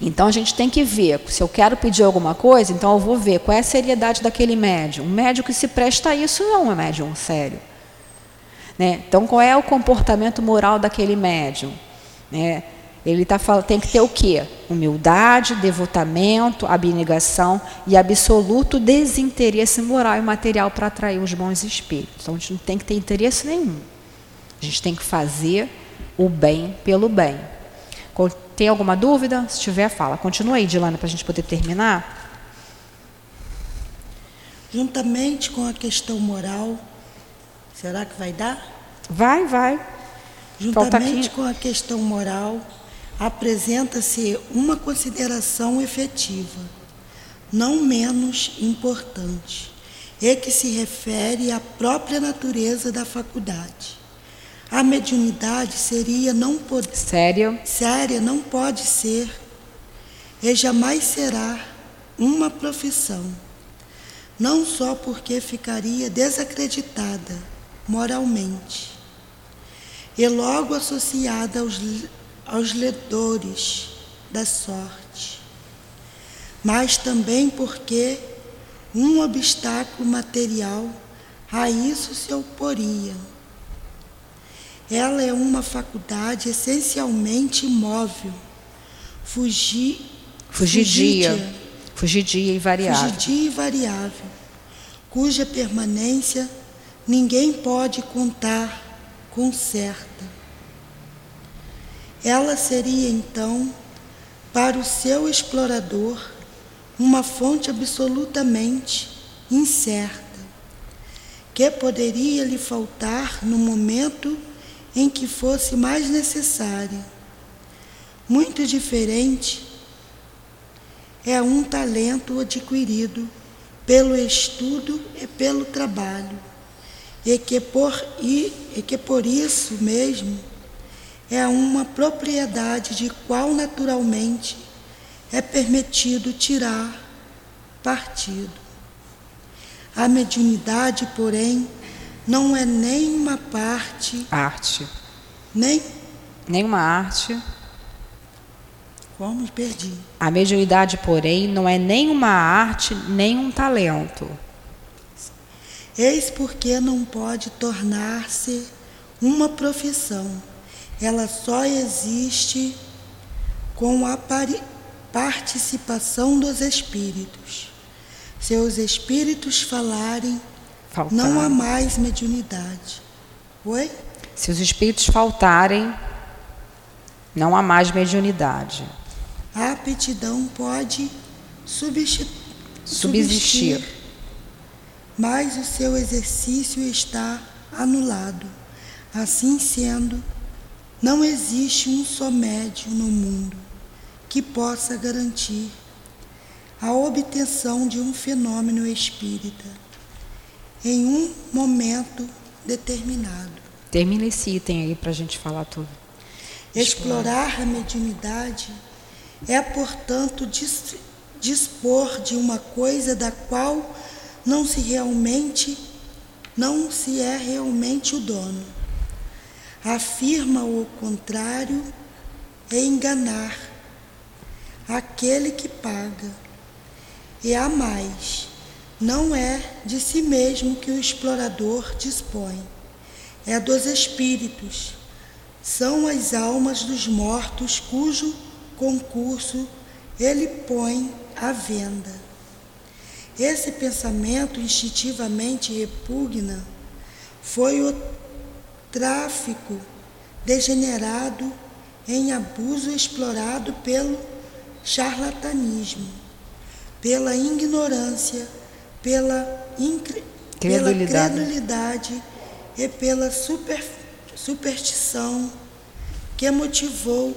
Então a gente tem que ver, se eu quero pedir alguma coisa, então eu vou ver qual é a seriedade daquele médium. Um médium que se presta a isso não é um médium sério. Né? Então qual é o comportamento moral daquele médium? Né? Ele tá falando, tem que ter o quê? Humildade, devotamento, abnegação e absoluto desinteresse moral e material para atrair os bons espíritos. Então a gente não tem que ter interesse nenhum. A gente tem que fazer o bem pelo bem. Tem alguma dúvida? Se tiver, fala. Continua aí, Dilana, para a gente poder terminar. Juntamente com a questão moral, será que vai dar? Vai, vai. Juntamente com a questão moral, apresenta-se uma consideração efetiva, não menos importante, e que se refere à própria natureza da faculdade. A mediunidade seria não pode séria séria não pode ser e jamais será uma profissão. Não só porque ficaria desacreditada moralmente e logo associada aos, aos ledores da sorte, mas também porque um obstáculo material a isso se oporia ela é uma faculdade essencialmente imóvel, fugir, fugidia, fugidia e variável. Fugidia e variável, cuja permanência ninguém pode contar com certa. Ela seria então, para o seu explorador, uma fonte absolutamente incerta, que poderia lhe faltar no momento em que fosse mais necessária. Muito diferente é um talento adquirido pelo estudo e pelo trabalho, e que por, e, e que por isso mesmo é uma propriedade de qual naturalmente é permitido tirar partido. A mediunidade, porém, não é nem uma parte. Arte. Nem? Nenhuma arte. Como perdi. A mediunidade, porém, não é nem uma arte, nem um talento. Eis porque não pode tornar-se uma profissão. Ela só existe com a participação dos espíritos. Se os espíritos falarem, Faltar. Não há mais mediunidade. Oi? Se os espíritos faltarem, não há mais mediunidade. A aptidão pode subsistir, subsistir, mas o seu exercício está anulado. Assim sendo, não existe um só médium no mundo que possa garantir a obtenção de um fenômeno espírita em um momento determinado. Termina esse item aí para a gente falar tudo. Explorar a mediunidade é, portanto, dispor de uma coisa da qual não se realmente não se é realmente o dono. Afirma o contrário é enganar aquele que paga. E há mais não é de si mesmo que o explorador dispõe, é dos espíritos. São as almas dos mortos cujo concurso ele põe à venda. Esse pensamento instintivamente repugna foi o tráfico degenerado em abuso explorado pelo charlatanismo, pela ignorância pela, credulidade. pela credulidade e pela super, superstição que motivou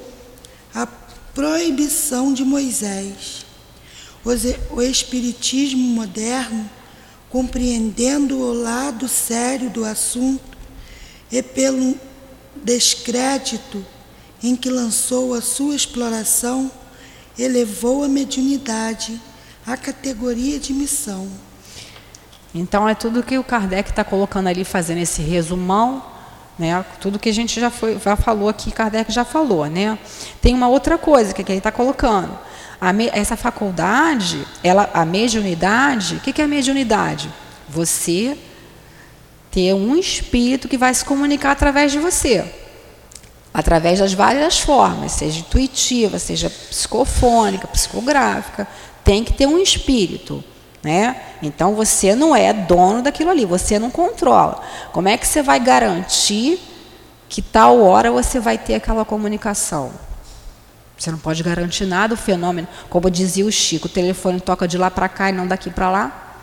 a proibição de Moisés. O Espiritismo moderno, compreendendo o lado sério do assunto e pelo descrédito em que lançou a sua exploração, elevou a mediunidade à categoria de missão então é tudo que o Kardec está colocando ali, fazendo esse resumão, Né? Tudo que a gente já, foi, já falou aqui, Kardec já falou. Né? Tem uma outra coisa que, que ele está colocando. Me, essa faculdade, ela, a mediunidade, o que, que é a mediunidade? Você ter um espírito que vai se comunicar através de você. Através das várias formas, seja intuitiva, seja psicofônica, psicográfica, tem que ter um espírito. Né? Então você não é dono daquilo ali, você não controla. Como é que você vai garantir que tal hora você vai ter aquela comunicação? Você não pode garantir nada o fenômeno, como dizia o Chico, o telefone toca de lá para cá e não daqui para lá.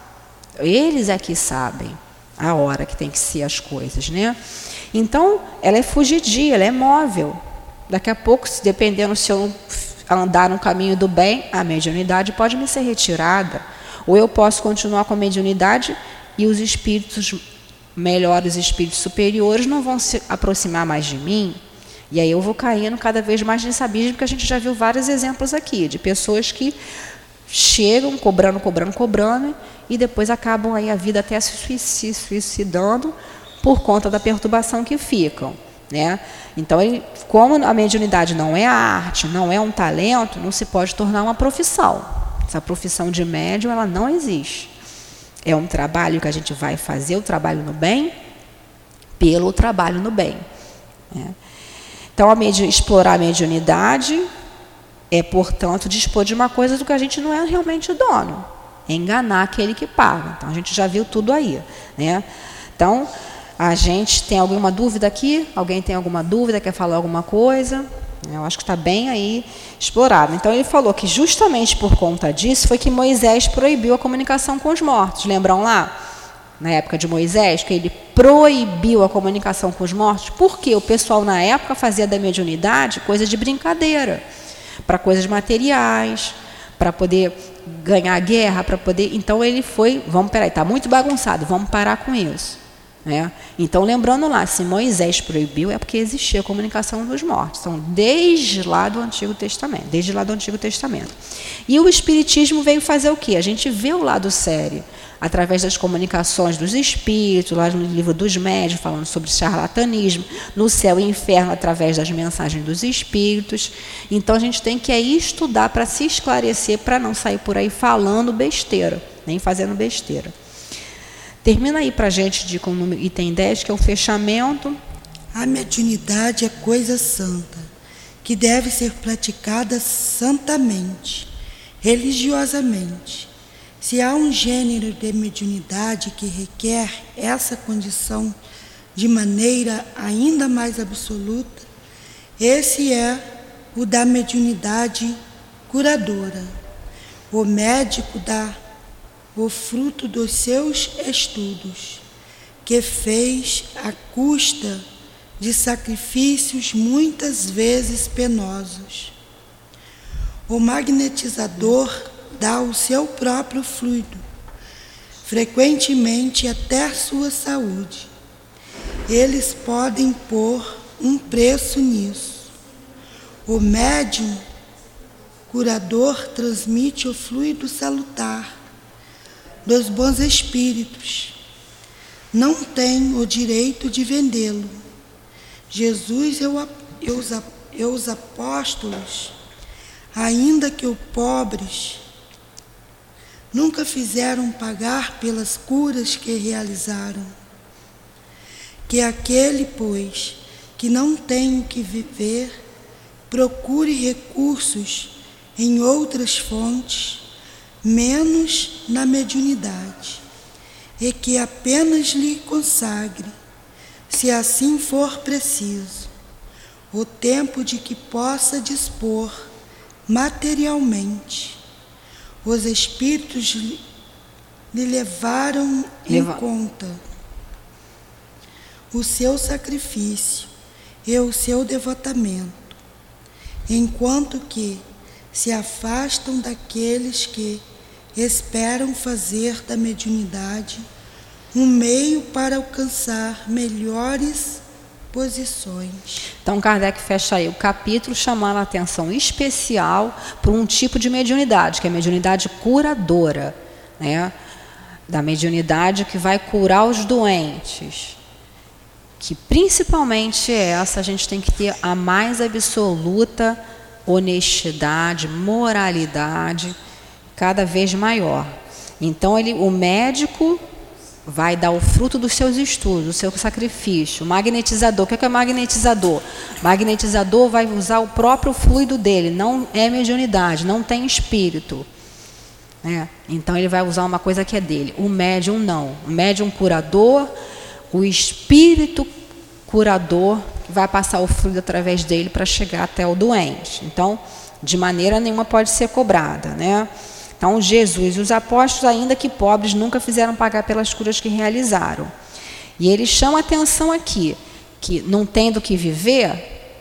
Eles é que sabem a hora que tem que ser as coisas, né? Então, ela é fugidia, ela é móvel. Daqui a pouco, dependendo se eu andar no caminho do bem, a mediunidade pode me ser retirada. Ou eu posso continuar com a mediunidade e os espíritos melhores, espíritos superiores, não vão se aproximar mais de mim. E aí eu vou caindo cada vez mais nesse abismo, porque a gente já viu vários exemplos aqui, de pessoas que chegam cobrando, cobrando, cobrando, e depois acabam aí a vida até se suicidando por conta da perturbação que ficam. Né? Então, ele, como a mediunidade não é arte, não é um talento, não se pode tornar uma profissão. Essa profissão de médium ela não existe. É um trabalho que a gente vai fazer o trabalho no bem pelo trabalho no bem. Né? Então, a explorar a mediunidade é, portanto, dispor de uma coisa do que a gente não é realmente dono. Enganar aquele que paga. Então, a gente já viu tudo aí. Né? Então, a gente tem alguma dúvida aqui? Alguém tem alguma dúvida? Quer falar alguma coisa? Eu acho que está bem aí explorado. Então ele falou que justamente por conta disso foi que Moisés proibiu a comunicação com os mortos. Lembram lá? Na época de Moisés, que ele proibiu a comunicação com os mortos, porque o pessoal na época fazia da mediunidade coisa de brincadeira, para coisas materiais, para poder ganhar guerra, para poder. Então ele foi, vamos peraí, está muito bagunçado, vamos parar com isso. Né? Então, lembrando lá, se Moisés proibiu, é porque existia a comunicação dos mortos. Então, desde lá do Antigo Testamento, desde lá do Antigo Testamento. E o Espiritismo veio fazer o quê? A gente vê o lado sério, através das comunicações dos espíritos, lá no livro dos médios, falando sobre charlatanismo, no céu e inferno, através das mensagens dos espíritos. Então, a gente tem que aí estudar para se esclarecer, para não sair por aí falando besteira, nem fazendo besteira. Termina aí para a gente de, com o item 10, que é o fechamento. A mediunidade é coisa santa, que deve ser praticada santamente, religiosamente. Se há um gênero de mediunidade que requer essa condição de maneira ainda mais absoluta, esse é o da mediunidade curadora. O médico da o fruto dos seus estudos, que fez à custa de sacrifícios muitas vezes penosos. O magnetizador dá o seu próprio fluido, frequentemente até sua saúde. Eles podem pôr um preço nisso. O médium curador transmite o fluido salutar dos bons espíritos. Não tem o direito de vendê-lo. Jesus e os apóstolos, ainda que os pobres, nunca fizeram pagar pelas curas que realizaram. Que aquele, pois, que não tem o que viver, procure recursos em outras fontes menos na mediunidade, e que apenas lhe consagre, se assim for preciso, o tempo de que possa dispor materialmente. Os espíritos lhe levaram Leva. em conta o seu sacrifício e o seu devotamento, enquanto que se afastam daqueles que esperam fazer da mediunidade um meio para alcançar melhores posições. Então Kardec fecha aí o capítulo chamando a atenção especial para um tipo de mediunidade, que é a mediunidade curadora, né? Da mediunidade que vai curar os doentes. que principalmente essa a gente tem que ter a mais absoluta honestidade, moralidade, cada vez maior. Então ele, o médico vai dar o fruto dos seus estudos, do seu sacrifício. O magnetizador, o que é, que é magnetizador? Magnetizador vai usar o próprio fluido dele, não é mediunidade, não tem espírito. Né? Então ele vai usar uma coisa que é dele. O médium não. O médium curador, o espírito curador vai passar o fluido através dele para chegar até o doente. Então, de maneira nenhuma pode ser cobrada, né? Então, Jesus e os apóstolos, ainda que pobres, nunca fizeram pagar pelas curas que realizaram. E ele chama atenção aqui, que não tendo que viver,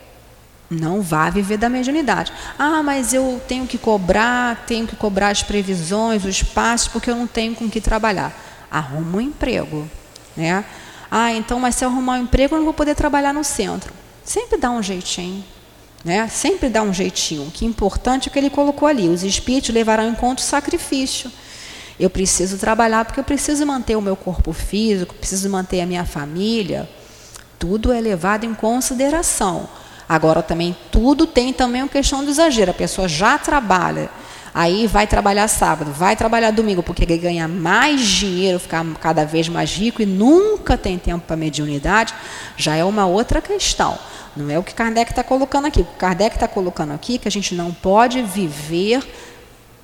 não vá viver da mediunidade. Ah, mas eu tenho que cobrar, tenho que cobrar as previsões, os passos, porque eu não tenho com que trabalhar. Arruma um emprego, né? Ah, então, mas se eu arrumar um emprego, eu não vou poder trabalhar no centro. Sempre dá um jeitinho. Né? Sempre dá um jeitinho. O que é importante é que ele colocou ali. Os espíritos levarão em conta o sacrifício. Eu preciso trabalhar porque eu preciso manter o meu corpo físico, preciso manter a minha família. Tudo é levado em consideração. Agora também tudo tem também uma questão do exagero. A pessoa já trabalha, aí vai trabalhar sábado, vai trabalhar domingo, porque ele ganha mais dinheiro, ficar cada vez mais rico e nunca tem tempo para mediunidade, já é uma outra questão. Não é o que Kardec está colocando aqui. O que Kardec está colocando aqui é que a gente não pode viver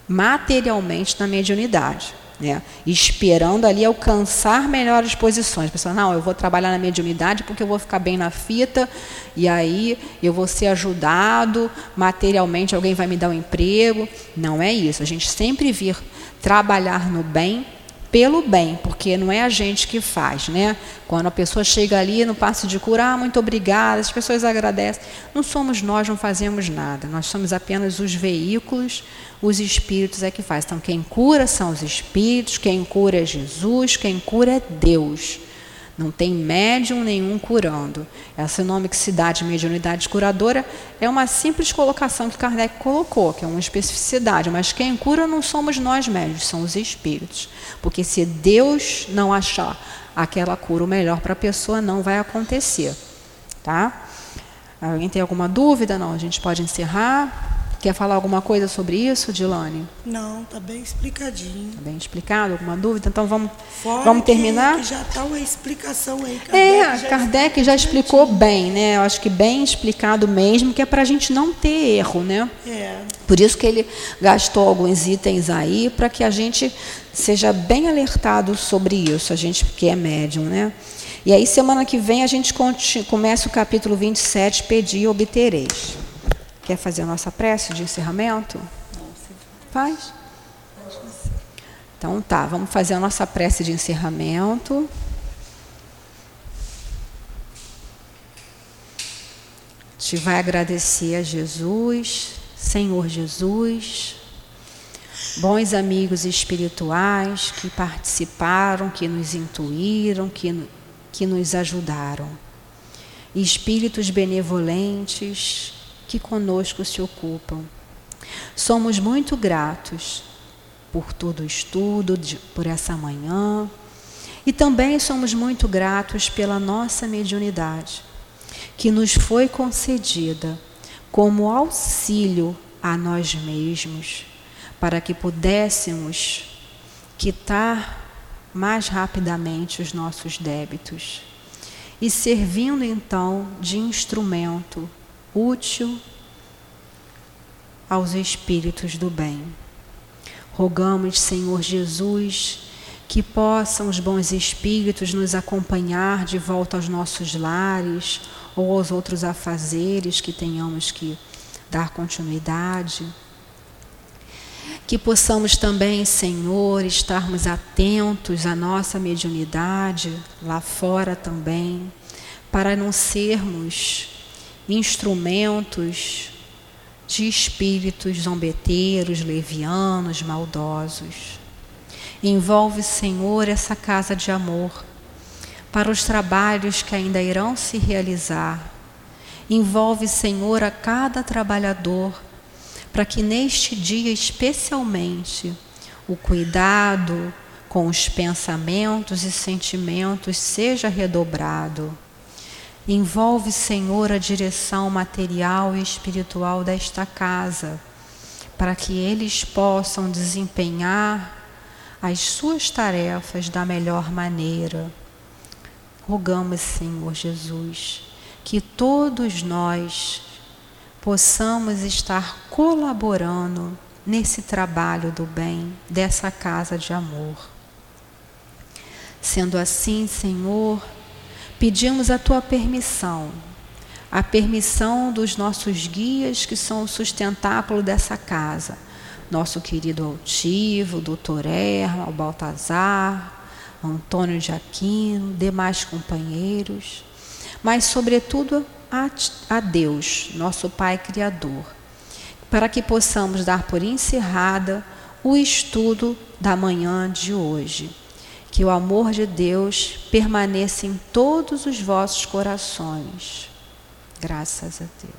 materialmente na mediunidade. Né? Esperando ali alcançar melhores posições. Pessoal, não, eu vou trabalhar na mediunidade porque eu vou ficar bem na fita e aí eu vou ser ajudado materialmente, alguém vai me dar um emprego. Não é isso. A gente sempre vir trabalhar no bem pelo bem, porque não é a gente que faz, né? Quando a pessoa chega ali no passo de cura, ah, muito obrigada, as pessoas agradecem. Não somos nós, não fazemos nada. Nós somos apenas os veículos, os espíritos é que faz. Então, quem cura são os espíritos, quem cura é Jesus, quem cura é Deus. Não tem médium nenhum curando. Esse nome que se dá de mediunidade curadora é uma simples colocação que Kardec colocou, que é uma especificidade. Mas quem cura não somos nós médios, são os espíritos. Porque se Deus não achar aquela cura o melhor para a pessoa, não vai acontecer. Tá? Alguém tem alguma dúvida? Não, a gente pode encerrar. Quer falar alguma coisa sobre isso, Dilane? Não, está bem explicadinho. Está bem explicado? Alguma dúvida? Então vamos, vamos terminar? Que, que já está uma explicação aí. Kardec é, já Kardec já explicou bem, né? Eu acho que bem explicado mesmo, que é para a gente não ter erro, né? É. Por isso que ele gastou alguns itens aí, para que a gente seja bem alertado sobre isso, a gente que é médium, né? E aí, semana que vem, a gente começa o capítulo 27, Pedir e Obtereis. Quer fazer a nossa prece de encerramento? Faz? Então tá, vamos fazer a nossa prece de encerramento. Gente vai agradecer a Jesus, Senhor Jesus, bons amigos espirituais que participaram, que nos intuíram, que, que nos ajudaram. Espíritos benevolentes que conosco se ocupam. Somos muito gratos por todo o estudo, de, por essa manhã, e também somos muito gratos pela nossa mediunidade, que nos foi concedida como auxílio a nós mesmos, para que pudéssemos quitar mais rapidamente os nossos débitos e servindo então de instrumento útil aos espíritos do bem. Rogamos, Senhor Jesus, que possam os bons espíritos nos acompanhar de volta aos nossos lares ou aos outros afazeres que tenhamos que dar continuidade. Que possamos também, Senhor, estarmos atentos à nossa mediunidade, lá fora também, para não sermos instrumentos de espíritos zombeteiros, levianos, maldosos. Envolve, Senhor, essa casa de amor para os trabalhos que ainda irão se realizar. Envolve, Senhor, a cada trabalhador, para que neste dia especialmente o cuidado com os pensamentos e sentimentos seja redobrado Envolve, Senhor, a direção material e espiritual desta casa, para que eles possam desempenhar as suas tarefas da melhor maneira. Rogamos, Senhor Jesus, que todos nós possamos estar colaborando nesse trabalho do bem, dessa casa de amor. Sendo assim, Senhor, pedimos a tua permissão, a permissão dos nossos guias que são o sustentáculo dessa casa, nosso querido altivo, doutor Erma, o Baltazar, Antônio de Aquino, demais companheiros, mas sobretudo a, a Deus, nosso Pai Criador, para que possamos dar por encerrada o estudo da manhã de hoje. Que o amor de Deus permaneça em todos os vossos corações. Graças a Deus.